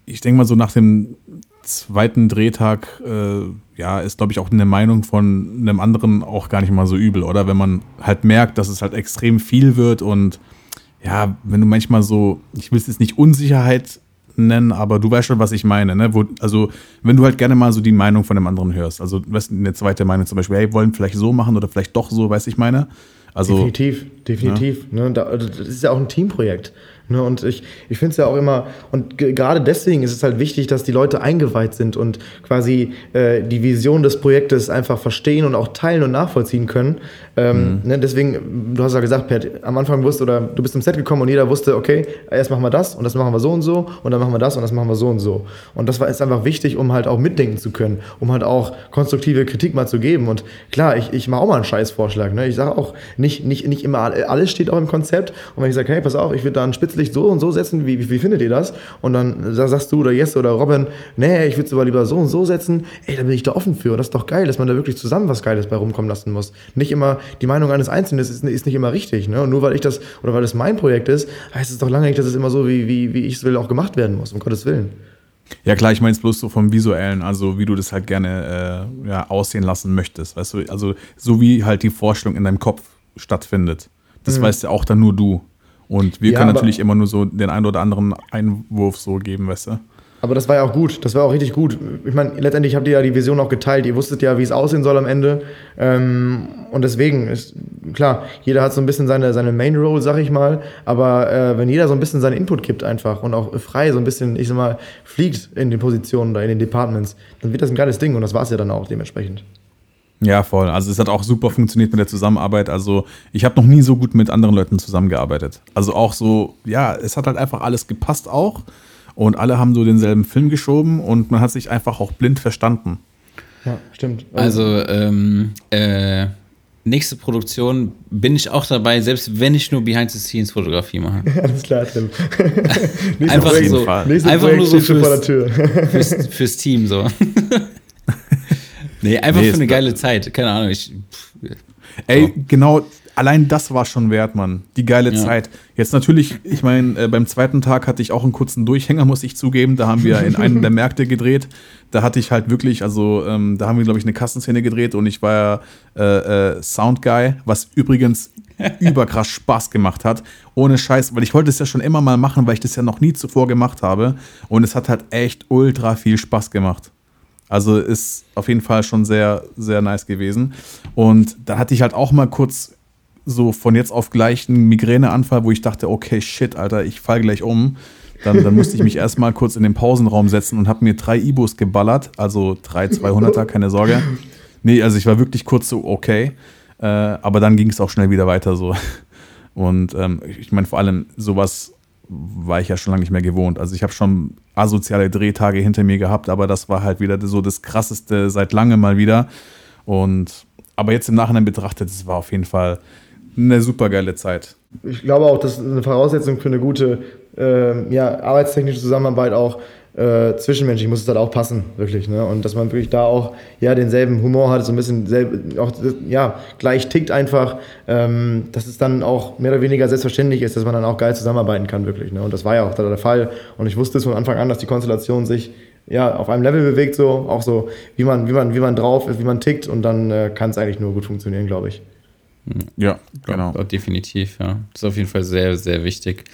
ich denke mal so nach dem zweiten Drehtag, äh, ja, ist glaube ich auch eine Meinung von einem anderen auch gar nicht mal so übel, oder? Wenn man halt merkt, dass es halt extrem viel wird und ja, wenn du manchmal so, ich will es jetzt nicht Unsicherheit nennen, aber du weißt schon, was ich meine, ne? Wo, also, wenn du halt gerne mal so die Meinung von einem anderen hörst, also, weißt eine zweite Meinung zum Beispiel, hey, wollen vielleicht so machen oder vielleicht doch so, weiß ich meine. Also, definitiv, definitiv. Ja. Ne? Das ist ja auch ein Teamprojekt. Ne, und ich, ich finde es ja auch immer, und gerade deswegen ist es halt wichtig, dass die Leute eingeweiht sind und quasi äh, die Vision des Projektes einfach verstehen und auch teilen und nachvollziehen können. Ähm, mhm. ne, deswegen, du hast ja gesagt, Pat, am Anfang wusste, oder du bist im Set gekommen und jeder wusste, okay, erst machen wir das und das machen wir so und so und dann machen wir das und das machen wir so und so. Und das war ist einfach wichtig, um halt auch mitdenken zu können, um halt auch konstruktive Kritik mal zu geben. Und klar, ich, ich mache auch mal einen Scheißvorschlag. Ne? Ich sage auch, nicht, nicht, nicht immer alles steht auch im Konzept. Und wenn ich sage, hey, pass auf, ich würde da einen Spitzel Licht so und so setzen, wie, wie, wie findet ihr das? Und dann sagst du oder Jesse oder Robin, nee, ich würde es aber lieber so und so setzen, ey, da bin ich da offen für. Und das ist doch geil, dass man da wirklich zusammen was Geiles bei rumkommen lassen muss. Nicht immer, die Meinung eines Einzelnen ist, ist nicht immer richtig. Ne? Und nur weil ich das, oder weil das mein Projekt ist, heißt es doch lange nicht, dass es immer so, wie, wie, wie ich es will, auch gemacht werden muss, um Gottes Willen. Ja klar, ich meine es bloß so vom Visuellen, also wie du das halt gerne äh, ja, aussehen lassen möchtest, weißt du, also so wie halt die Vorstellung in deinem Kopf stattfindet. Das mhm. weißt ja auch dann nur du. Und wir ja, können natürlich immer nur so den einen oder anderen Einwurf so geben, weißt du? Aber das war ja auch gut, das war auch richtig gut. Ich meine, letztendlich habt ihr ja die Vision auch geteilt. Ihr wusstet ja, wie es aussehen soll am Ende. Ähm, und deswegen ist klar, jeder hat so ein bisschen seine, seine Main Role, sag ich mal. Aber äh, wenn jeder so ein bisschen seinen Input gibt einfach und auch frei so ein bisschen, ich sag mal, fliegt in den Positionen oder in den Departments, dann wird das ein geiles Ding und das war es ja dann auch dementsprechend. Ja, voll. Also es hat auch super funktioniert mit der Zusammenarbeit. Also ich habe noch nie so gut mit anderen Leuten zusammengearbeitet. Also auch so, ja, es hat halt einfach alles gepasst auch. Und alle haben so denselben Film geschoben und man hat sich einfach auch blind verstanden. Ja, stimmt. Also, ähm, äh, nächste Produktion bin ich auch dabei, selbst wenn ich nur Behind-the-Scenes-Fotografie mache. Alles klar, Tim. Einfach Projekt, so, einfach Projekt nur so steht schon vor der fürs, Tür. fürs, fürs Team so. Nee, einfach Nee, für eine geile Zeit. Keine Ahnung, ich. pff, Ey, genau, allein das war schon wert, Mann. Die geile Ja. Zeit. Jetzt natürlich, ich meine, äh, beim zweiten Tag hatte ich auch einen kurzen Durchhänger, muss ich zugeben. Da haben wir in einem der Märkte gedreht. Da hatte ich halt wirklich, also ähm, da haben wir, glaube ich, eine Kassenszene gedreht und ich war ja äh, äh, Sound Guy, was übrigens überkrass Spaß gemacht hat. Ohne Scheiß, weil ich wollte es ja schon immer mal machen, weil ich das ja noch nie zuvor gemacht habe. Und es hat halt echt ultra viel Spaß gemacht. Also ist auf jeden Fall schon sehr, sehr nice gewesen. Und da hatte ich halt auch mal kurz so von jetzt auf gleich einen Migräneanfall, wo ich dachte, okay, shit, Alter, ich fall gleich um. Dann, dann musste ich mich erstmal kurz in den Pausenraum setzen und habe mir drei Ibos geballert, also drei 200er, keine Sorge. Nee, also ich war wirklich kurz so, okay. Äh, aber dann ging es auch schnell wieder weiter so. Und ähm, ich meine, vor allem sowas war ich ja schon lange nicht mehr gewohnt. Also ich habe schon asoziale Drehtage hinter mir gehabt, aber das war halt wieder so das krasseste seit langem mal wieder. Und aber jetzt im Nachhinein betrachtet, es war auf jeden Fall eine super geile Zeit. Ich glaube auch, das ist eine Voraussetzung für eine gute ähm, ja, arbeitstechnische Zusammenarbeit auch äh, zwischenmenschlich muss es halt auch passen, wirklich. Ne? Und dass man wirklich da auch ja, denselben Humor hat, so ein bisschen selb, auch ja, gleich tickt einfach, ähm, dass es dann auch mehr oder weniger selbstverständlich ist, dass man dann auch geil zusammenarbeiten kann, wirklich. Ne? Und das war ja auch da der Fall. Und ich wusste es von Anfang an, dass die Konstellation sich ja, auf einem Level bewegt, so auch so, wie man, wie man, wie man drauf ist, wie man tickt und dann äh, kann es eigentlich nur gut funktionieren, glaube ich. Ja, genau. Ja, definitiv, ja. Das ist auf jeden Fall sehr, sehr wichtig.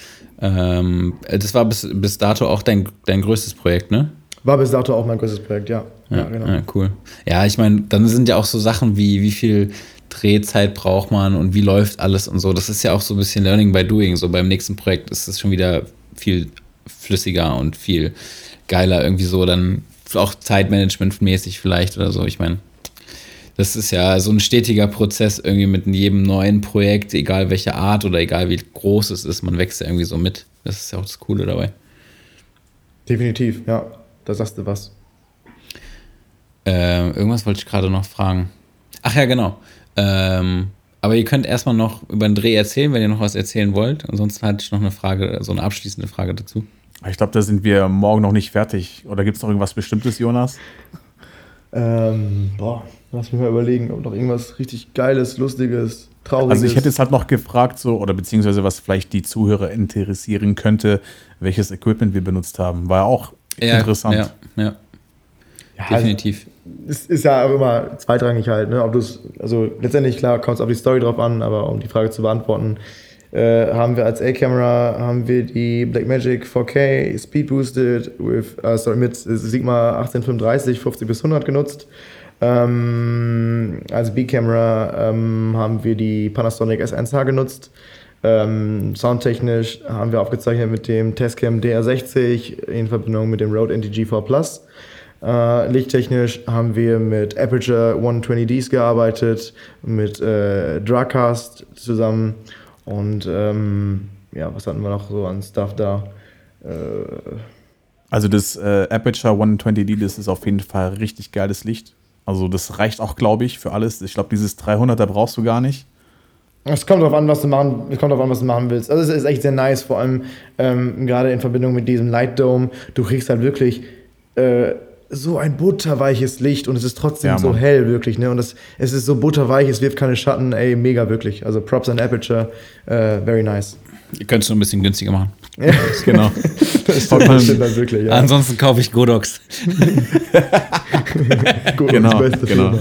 Ähm, das war bis, bis dato auch dein, dein größtes Projekt, ne? War bis dato auch mein größtes Projekt, ja. Ja, genau. ja, cool. Ja, ich meine, dann sind ja auch so Sachen wie, wie viel Drehzeit braucht man und wie läuft alles und so. Das ist ja auch so ein bisschen Learning by Doing. So beim nächsten Projekt ist es schon wieder viel flüssiger und viel geiler irgendwie so. Dann auch Zeitmanagement-mäßig vielleicht oder so. Ich meine, das ist ja so ein stetiger Prozess irgendwie mit jedem neuen Projekt, egal welche Art oder egal wie groß es ist. Man wächst ja irgendwie so mit. Das ist ja auch das Coole dabei. Definitiv, ja. Da sagst du was. Ähm, irgendwas wollte ich gerade noch fragen. Ach ja, genau. Ähm, aber ihr könnt erstmal noch über den Dreh erzählen, wenn ihr noch was erzählen wollt. Ansonsten hatte ich noch eine Frage, so eine abschließende Frage dazu. Ich glaube, da sind wir morgen noch nicht fertig. Oder gibt es noch irgendwas Bestimmtes, Jonas? Ähm, boah, lass mich mal überlegen, ob noch irgendwas richtig Geiles, Lustiges, Trauriges. Also ich hätte jetzt halt noch gefragt, so, oder beziehungsweise was vielleicht die Zuhörer interessieren könnte, welches Equipment wir benutzt haben. War ja auch interessant. Ja, ja ja, definitiv. Es ist ja auch immer zweitrangig halt, ne? Ob du's, also letztendlich klar kommt es auf die Story drauf an, aber um die Frage zu beantworten, äh, haben wir als A-Camera haben wir die Blackmagic 4K Speed Boosted with, äh, sorry, mit Sigma 1835 50 bis 100 genutzt. Ähm, als B-Camera ähm, haben wir die Panasonic S1H genutzt. Ähm, soundtechnisch haben wir aufgezeichnet mit dem Tascam DR60 in Verbindung mit dem Rode NTG4 Plus. Äh, lichttechnisch haben wir mit Aperture 120Ds gearbeitet, mit äh, Dragcast zusammen und ähm, ja, was hatten wir noch so an Stuff da? Äh, Also das äh, Aperture 120D, das ist auf jeden Fall richtig geiles Licht. Also das reicht auch, glaube ich, für alles. Ich glaube, dieses 300er brauchst du gar nicht. Es kommt darauf an, was du machen, es kommt darauf an, was du machen willst. Also es ist echt sehr nice, vor allem ähm, gerade in Verbindung mit diesem Light Dome. Du kriegst halt wirklich äh, so ein butterweiches Licht und es ist trotzdem Ja, so hell, wirklich. Ne? Und das, es ist so butterweich, es wirft keine Schatten, ey, mega wirklich. Also Props an Aperture, äh, very nice. Ihr könnt es nur ein bisschen günstiger machen. Genau. Das stimmt, das stimmt halt wirklich, ja. Ansonsten kaufe ich Godox. Gut, genau, das beste genau. Firma.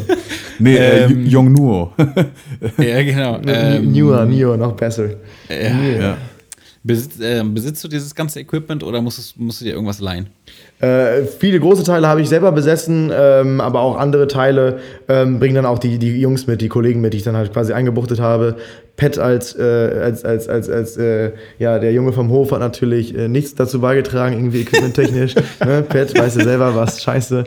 Nee, äh, Ähm, Yongnuo. ja, genau. Ähm, Newer, Neo, noch besser. Ja, ja. Besitz, äh, besitzt du dieses ganze Equipment oder musst, musst du dir irgendwas leihen? Äh, viele große Teile habe ich selber besessen, ähm, aber auch andere Teile ähm, bringen dann auch die, die Jungs mit, die Kollegen mit, die ich dann halt quasi eingebuchtet habe. Pat als, äh, als, als, als, als äh, ja, der Junge vom Hof hat natürlich äh, nichts dazu beigetragen, irgendwie equipmenttechnisch. ne? Pat, weißt du selber, was scheiße.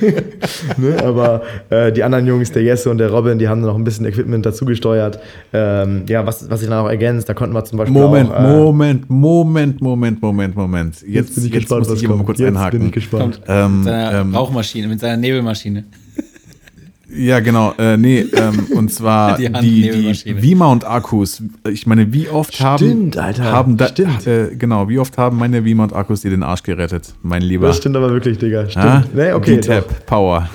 ne? Aber äh, die anderen Jungs, der Jesse und der Robin, die haben noch ein bisschen Equipment dazu gesteuert. Ähm, ja, was, was sich dann auch ergänzt, da konnten wir zum Beispiel Moment, auch... Moment, Moment, Moment, Moment, Moment. Jetzt, bin ich jetzt gespannt, muss was ich mal kurz Jetzt einhaken. bin ich gespannt. Ähm, mit seiner ähm, Rauchmaschine, mit seiner Nebelmaschine. Ja, genau. Äh, nee, ähm, und zwar Die die, die V-Mount-Akkus. Ich meine, wie oft haben, Stimmt, Alter, haben da, stimmt. Äh, genau, wie oft haben meine V-Mount-Akkus dir den Arsch gerettet, mein Lieber? Das stimmt aber wirklich, Digga. Stimmt. Ah, nee, okay. D-Tap, doch. Power.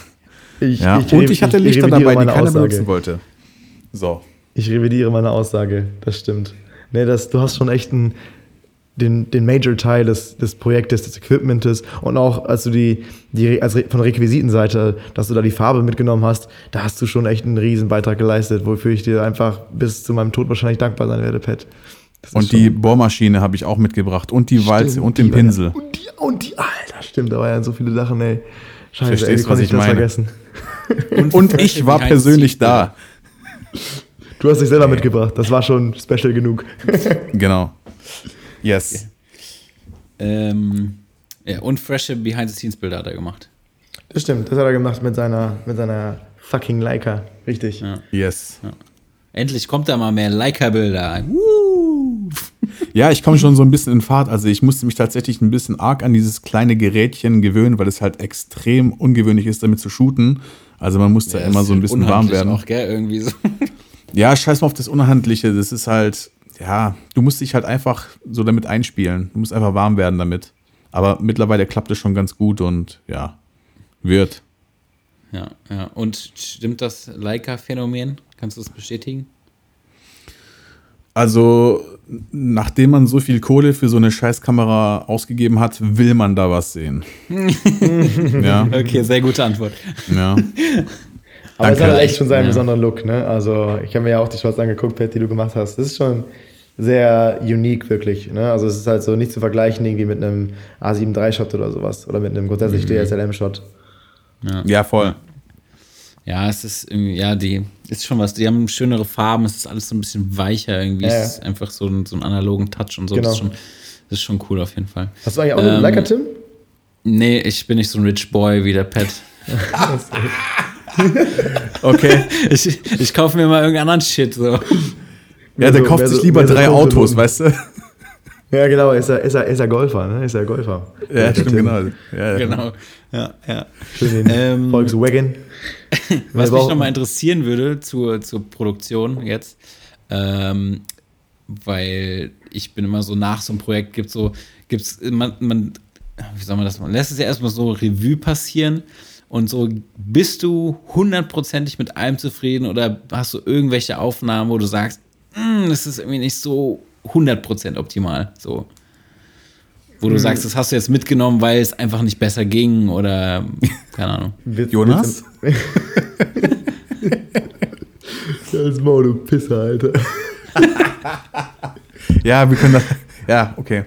Ich, Ja. ich, und ich hatte ich Lichter dabei, die meine keiner Aussage. benutzen wollte. So. Ich revidiere meine Aussage. Das stimmt. Nee, das, du hast schon echt einen, den, den Major-Teil des, des Projektes, des Equipmentes und auch als du die, die als von der Requisitenseite, dass du da die Farbe mitgenommen hast, da hast du schon echt einen riesen Beitrag geleistet, wofür ich dir einfach bis zu meinem Tod wahrscheinlich dankbar sein werde, Pat. Das Und die Bohrmaschine habe ich auch mitgebracht. Und die Walze Stimmt, und den Pinsel. Und die, und die, Alter, stimmt, da waren ja so viele Sachen, ey. Scheiße, ey, wie Verstehst, was konnte ich das meine? vergessen? Und ich war persönlich da. Du hast dich selber mitgebracht, das war schon special genug. Genau. Yes. Ähm, ja, und frische Behind-the-Scenes-Bilder hat er gemacht. Das stimmt, das hat er gemacht mit seiner, mit seiner fucking Leica. Richtig. Ja. Yes. Endlich kommt da mal mehr Leica-Bilder. Ja, ich komme schon so ein bisschen in Fahrt. Also ich musste mich tatsächlich ein bisschen arg an dieses kleine Gerätchen gewöhnen, weil es halt extrem ungewöhnlich ist, damit zu shooten. Also man muss da Ja, immer so ein bisschen warm werden. Auch, gell, irgendwie so. Ja, scheiß mal auf das Unhandliche. Das ist halt, ja, du musst dich halt einfach so damit einspielen. Du musst einfach warm werden damit. Aber mittlerweile klappt es schon ganz gut und ja, wird. Ja, ja. Und stimmt das Leica-Phänomen? Kannst du das bestätigen? Also, nachdem man so viel Kohle für so eine Scheißkamera ausgegeben hat, will man da was sehen. ja, Okay, sehr gute Antwort. ja. Aber es Danke. hat halt echt schon seinen Ja. besonderen Look, ne? Also, ich habe mir ja auch die Shots angeguckt, Pat, die du gemacht hast. Das ist schon sehr unique, wirklich. Ne? Also, es ist halt so nicht zu vergleichen irgendwie mit einem A7 III-Shot oder sowas. Oder mit einem grundsätzlich DSLM-Shot. Ja, voll. Ja, es ist irgendwie, ja, die ist schon was. Die haben schönere Farben, es ist alles so ein bisschen weicher irgendwie. Ja, ja. Es ist einfach so, ein, so einen analogen Touch und so. Genau. Das, ist schon, das ist schon cool auf jeden Fall. Hast du eigentlich auch einen Ähm, Leica, Tim? Nee, ich bin nicht so ein Rich Boy wie der Pat. Okay. Ich, ich kaufe mir mal irgendeinen anderen Shit. So. Ja, der so- kauft sich so- lieber so drei Kumpel- Autos, weißt du? Ja, genau. Ist er, ist er, ist er Golfer, ne? Ist er Golfer. Ja, Der stimmt, Tim. genau. Ja, ja. Genau. Ja, ja. Schön den Ähm, Volkswagen. Was mich nochmal interessieren würde zur, zur Produktion jetzt, ähm, weil ich bin immer so nach so einem Projekt gibt so, gibt's, man, man, wie soll man das machen? Lässt es ja erstmal so Revue passieren und so, bist du hundertprozentig mit allem zufrieden oder hast du irgendwelche Aufnahmen, wo du sagst, "Mm, das ist irgendwie nicht so 100% optimal, so. Wo du sagst, das hast du jetzt mitgenommen, weil es einfach nicht besser ging oder keine Ahnung. Witz- Jonas? Das Maul, du Pisser, Alter. ja, wir können das. Ja, okay.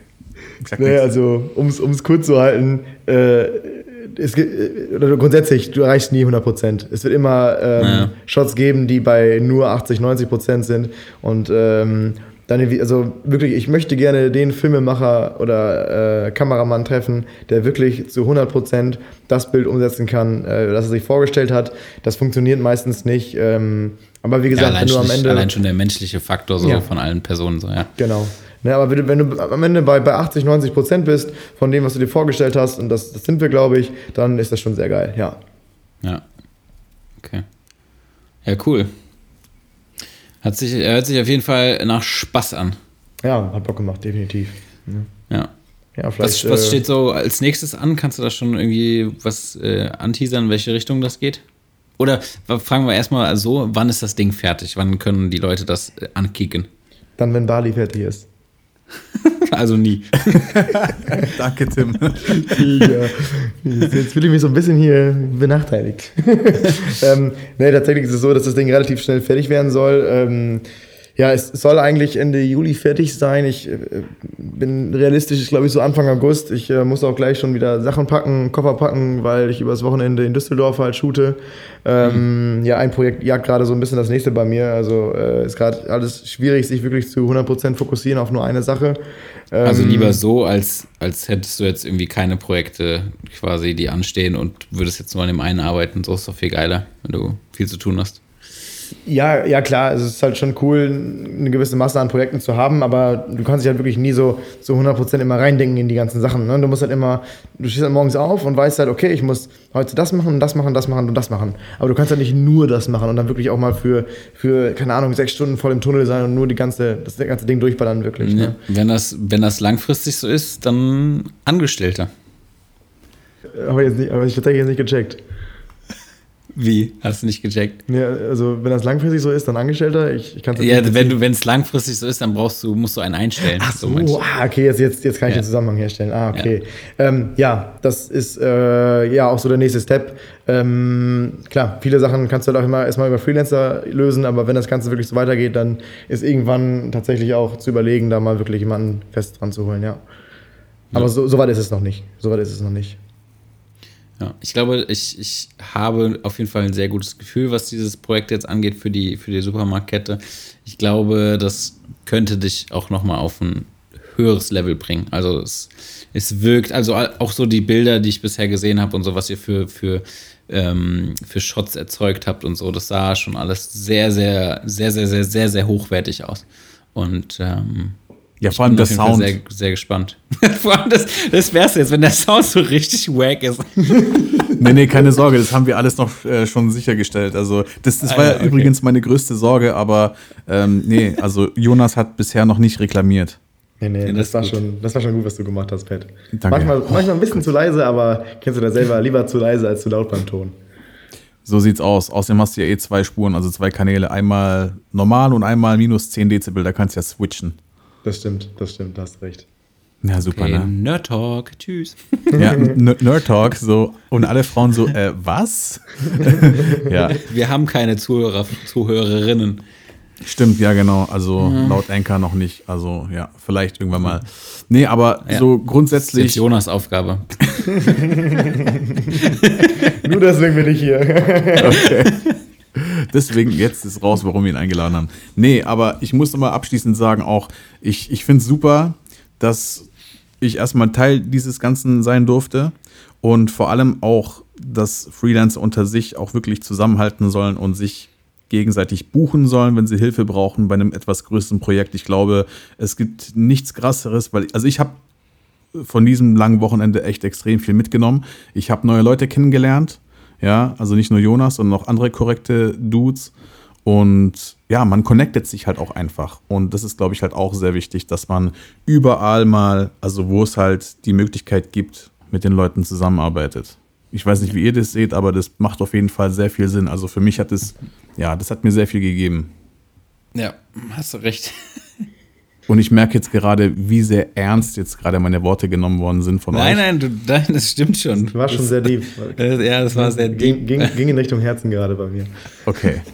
Naja, also, um es kurz zu halten, äh, es äh, oder grundsätzlich, du erreichst nie 100%. Es wird immer ähm, Ja. Shots geben, die bei nur 80, 90% sind. Und ähm, dann, also wirklich, ich möchte gerne den Filmemacher oder äh, Kameramann treffen, der wirklich zu 100% das Bild umsetzen kann, äh, das er sich vorgestellt hat. Das funktioniert meistens nicht. Ähm, aber wie Ja, gesagt, allein, wenn du am Ende. allein schon der menschliche Faktor so Ja. von allen Personen so, ja. Genau. Ne, aber wenn du, wenn du am Ende bei, bei 80, 90 Prozent bist von dem, was du dir vorgestellt hast, und das, das sind wir, glaube ich, dann ist das schon sehr geil, ja. Ja. Okay. Ja, cool. Hat sich, er hört sich auf jeden Fall nach Spaß an. Ja, hat Bock gemacht, definitiv. Ja. Ja, vielleicht. Was, was äh, steht so als nächstes an? Kannst du da schon irgendwie was äh, anteasern, in welche Richtung das geht? Oder fragen wir erstmal so, wann ist das Ding fertig? Wann können die Leute das äh, ankicken? Dann, wenn Bali fertig ist. Also nie. Danke, Tim. ja. Jetzt fühle ich mich so ein bisschen hier benachteiligt. ähm, nee, tatsächlich ist es so, dass das Ding relativ schnell fertig werden soll. Ähm, Ja, es soll eigentlich Ende Juli fertig sein. Ich äh, bin realistisch, glaube ich, so Anfang August. Ich äh, muss auch gleich schon wieder Sachen packen, Koffer packen, weil ich übers Wochenende in Düsseldorf halt shoote. Ähm, Ja, ein Projekt jagt gerade so ein bisschen das nächste bei mir. Also äh, ist gerade alles schwierig, sich wirklich zu 100% fokussieren auf nur eine Sache. Ähm, Also lieber so, als, als hättest du jetzt irgendwie keine Projekte quasi, die anstehen und würdest jetzt nur an dem einen arbeiten. So ist doch viel geiler, wenn du viel zu tun hast. Ja, ja klar, es ist halt schon cool, eine gewisse Masse an Projekten zu haben, aber du kannst dich halt wirklich nie so, so 100% immer reindenken in die ganzen Sachen. Ne? Du musst halt immer, du stehst halt morgens auf und weißt halt, okay, ich muss heute das machen, das machen, das machen und das machen. Aber du kannst halt nicht nur das machen und dann wirklich auch mal für, für keine Ahnung, sechs Stunden voll im Tunnel sein und nur die ganze, das ganze Ding durchballern wirklich. Ja. Ne? Wenn, das, wenn das langfristig so ist, dann Angestellter. Aber, jetzt nicht, aber ich tatsächlich jetzt nicht gecheckt. Wie? Hast du nicht gecheckt? Ja, also wenn das langfristig so ist, dann Angestellter. Ich, ich kann's Ja, nicht wenn du, wenn es langfristig so ist, dann brauchst du, musst du einen einstellen. Ach so, du. ah, okay, jetzt, jetzt, jetzt kann ich Ja. den Zusammenhang herstellen. Ah, okay. Ja, ähm, ja das ist äh, ja auch so der nächste Step. Ähm, klar, viele Sachen kannst du halt auch immer erstmal über Freelancer lösen, aber wenn das Ganze wirklich so weitergeht, dann ist irgendwann tatsächlich auch zu überlegen, da mal wirklich jemanden fest dran zu holen, ja. Aber so, so weit ist es noch nicht. So weit ist es noch nicht. Ja, ich glaube, ich, ich habe auf jeden Fall ein sehr gutes Gefühl, was dieses Projekt jetzt angeht für die, für die Supermarktkette. Ich glaube, das könnte dich auch nochmal auf ein höheres Level bringen. Also es, es wirkt, also auch so die Bilder, die ich bisher gesehen habe und so, was ihr für, für, ähm, für Shots erzeugt habt und so, das sah schon alles sehr, sehr, sehr, sehr, sehr, sehr, sehr hochwertig aus. Und ähm, Ja, vor allem bin der auf jeden Fall Sound. Sehr, sehr gespannt. vor allem das, das wär's jetzt, wenn der Sound so richtig wack ist. Nee, nee, keine Sorge, das haben wir alles noch äh, schon sichergestellt. Also, das, das Ah, war ja, ja okay. übrigens meine größte Sorge, aber ähm, nee, also Jonas hat bisher noch nicht reklamiert. Nee, nee, das das, war gut. schon, das war schon gut, was du gemacht hast, Pat. Danke. Manchmal, manchmal ein bisschen zu leise, aber kennst du das selber, lieber zu leise als zu laut beim Ton. So sieht's aus. Außerdem hast du ja eh zwei Spuren, also zwei Kanäle. Einmal normal und einmal minus 10 Dezibel. Da kannst du ja switchen. Das stimmt, das stimmt, da hast recht. Ja, super, Okay, ne? Nerd Talk, tschüss. Ja, Nerd Talk, so. Und alle Frauen so, äh, was? ja, Wir haben keine Zuhörer, Zuhörerinnen. stimmt, ja, genau. Also laut Anchor noch nicht. Also, ja, vielleicht irgendwann mal. Nee, aber Ja. so Das ist grundsätzlich. Jonas Aufgabe. Nur deswegen bin ich hier. Deswegen jetzt ist raus, warum wir ihn eingeladen haben. Nee, aber ich muss nochmal abschließend sagen auch, ich, ich finde es super, dass ich erstmal Teil dieses Ganzen sein durfte und vor allem auch, dass Freelancer unter sich auch wirklich zusammenhalten sollen und sich gegenseitig buchen sollen, wenn sie Hilfe brauchen bei einem etwas größeren Projekt. Ich glaube, es gibt nichts krasseres, weil, also ich habe von diesem langen Wochenende echt extrem viel mitgenommen. Ich habe neue Leute kennengelernt, ja, also nicht nur Jonas, sondern auch andere korrekte Dudes. Und ja, man connectet sich halt auch einfach. Und das ist, glaube ich, halt auch sehr wichtig, dass man überall mal, also wo es halt die Möglichkeit gibt, mit den Leuten zusammenarbeitet. Ich weiß nicht, wie ihr das seht, aber das macht auf jeden Fall sehr viel Sinn. Also für mich hat es, ja, das hat mir sehr viel gegeben. Ja, hast du recht. Und ich merke jetzt gerade, wie sehr ernst jetzt gerade meine Worte genommen worden sind von Nein, euch. nein, du, nein, das stimmt schon. War schon sehr deep. Äh, Ja, das war sehr deep. ging, ging in Richtung Herzen gerade bei mir. Okay.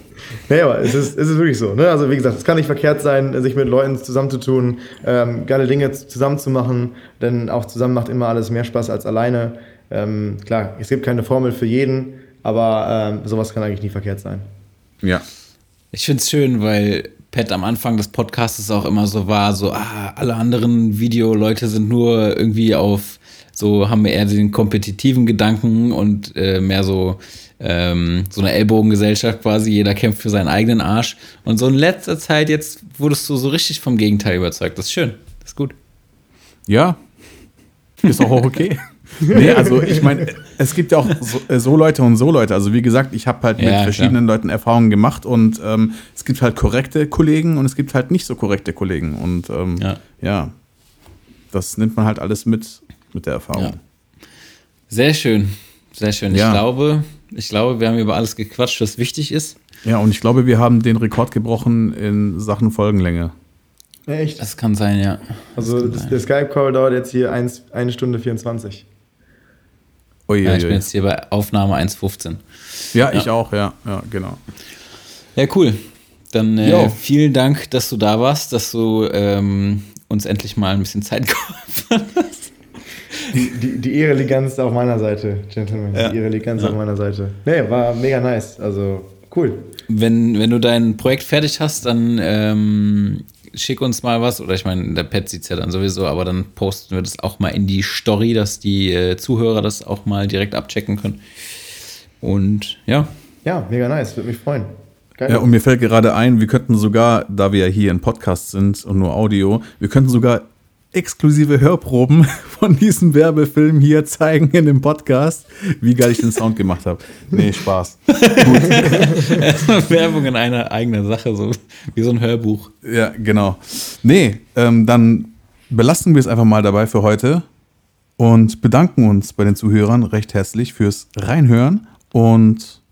Naja, aber es ist, es ist wirklich so. Ne? Also wie gesagt, es kann nicht verkehrt sein, sich mit Leuten zusammenzutun, ähm, geile Dinge z- zusammen zu machen, denn auch zusammen macht immer alles mehr Spaß als alleine. Ähm, klar, es gibt keine Formel für jeden, aber ähm, sowas kann eigentlich nie verkehrt sein. Ja. Ich finde es schön, weil Pat am Anfang des Podcasts auch immer so war, so, ah, alle anderen Videoleute sind nur irgendwie auf, so haben eher den kompetitiven Gedanken und äh, mehr so, ähm, so eine Ellbogengesellschaft quasi, jeder kämpft für seinen eigenen Arsch. Und so in letzter Zeit jetzt wurdest du so richtig vom Gegenteil überzeugt. Das ist schön, das ist gut. Ja. Ist auch okay. nee, also ich meine, es gibt ja auch so, äh, so Leute und so Leute. Also wie gesagt, ich habe halt mit Ja, verschiedenen Leuten Erfahrungen gemacht und ähm, es gibt halt korrekte Kollegen und es gibt halt nicht so korrekte Kollegen. Und ähm, Ja. ja. das nimmt man halt alles mit, mit der Erfahrung. Ja. Sehr schön, sehr schön. Ja. Ich glaube, ich glaube, wir haben über alles gequatscht, was wichtig ist. Ja, und ich glaube, wir haben den Rekord gebrochen in Sachen Folgenlänge. Echt? Das kann sein, ja. Also das, der Skype-Call dauert jetzt hier 1 eine Stunde 24. Ui, Ja, ui, ich bin ui. jetzt hier bei Aufnahme 1.15. ja ich auch, ja, ja, genau. Ja, cool. Dann äh, vielen Dank, dass du da warst, dass du ähm, uns endlich mal ein bisschen Zeit geholfen hast. Die, die Ehre liegt ganz auf meiner Seite, Gentlemen. Ja. Die Ehre liegt ganz auf meiner Seite. Nee, war mega nice. Also cool. Wenn, wenn du dein Projekt fertig hast, dann ähm, schick uns mal was. Oder ich meine, der Pet sieht es ja dann sowieso, aber dann posten wir das auch mal in die Story, dass die äh, Zuhörer das auch mal direkt abchecken können. Und ja, Ja, mega nice. Würde mich freuen. Geil. Ja, und mir fällt gerade ein, wir könnten sogar, da wir ja hier im Podcast sind und nur Audio, wir könnten sogar exklusive Hörproben von diesem Werbefilm hier zeigen in dem Podcast, wie geil ich den Sound gemacht habe. Nee, Spaß. Werbung in einer eigenen Sache, so wie so ein Hörbuch. Ja, genau. Nee, ähm, dann belassen wir es einfach mal dabei für heute und bedanken uns bei den Zuhörern recht herzlich fürs Reinhören. Und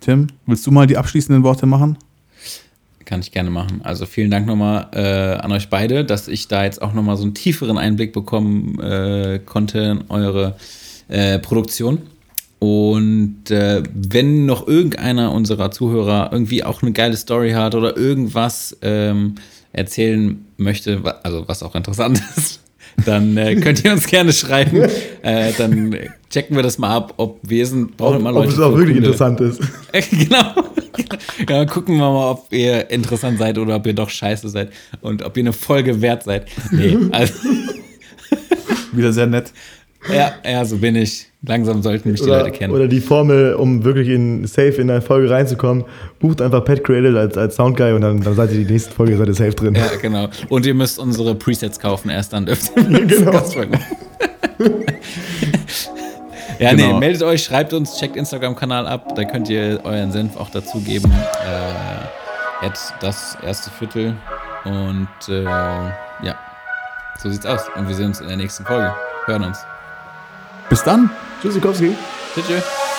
Tim, willst du mal die abschließenden Worte machen? Kann ich gerne machen. Also vielen Dank nochmal äh, an euch beide, dass ich da jetzt auch nochmal so einen tieferen Einblick bekommen äh, konnte in eure äh, Produktion. Und äh, wenn noch irgendeiner unserer Zuhörer irgendwie auch eine geile Story hat oder irgendwas ähm, erzählen möchte, also was auch interessant ist, dann äh, könnt ihr uns gerne schreiben. Äh, dann checken wir das mal ab, ob wir sind, brauchen ob, immer ob Leute. es auch wirklich Kunde. interessant ist. genau. Ja, gucken wir mal, ob ihr interessant seid oder ob ihr doch scheiße seid und ob ihr eine Folge wert seid. Nee, also, Wieder sehr nett. ja, ja, so bin ich. Langsam sollten mich die Oder, Leute kennen. oder die Formel, um wirklich in safe in eine Folge reinzukommen, bucht einfach Pet Created als, als Soundguy und dann, dann seid ihr die nächste Folge seid ihr safe drin. ja, genau. Und ihr müsst unsere Presets kaufen, erst dann dürft ihr uns Genau. Gastfolgen machen. Ja, nee, Genau. meldet euch, schreibt uns, checkt Instagram-Kanal ab, da könnt ihr euren Senf auch dazugeben. Äh, at das erste Viertel. Und äh, ja, so sieht's aus. Und wir sehen uns in der nächsten Folge. Hören uns. Bis dann. Tschüssikowski. Tschüss.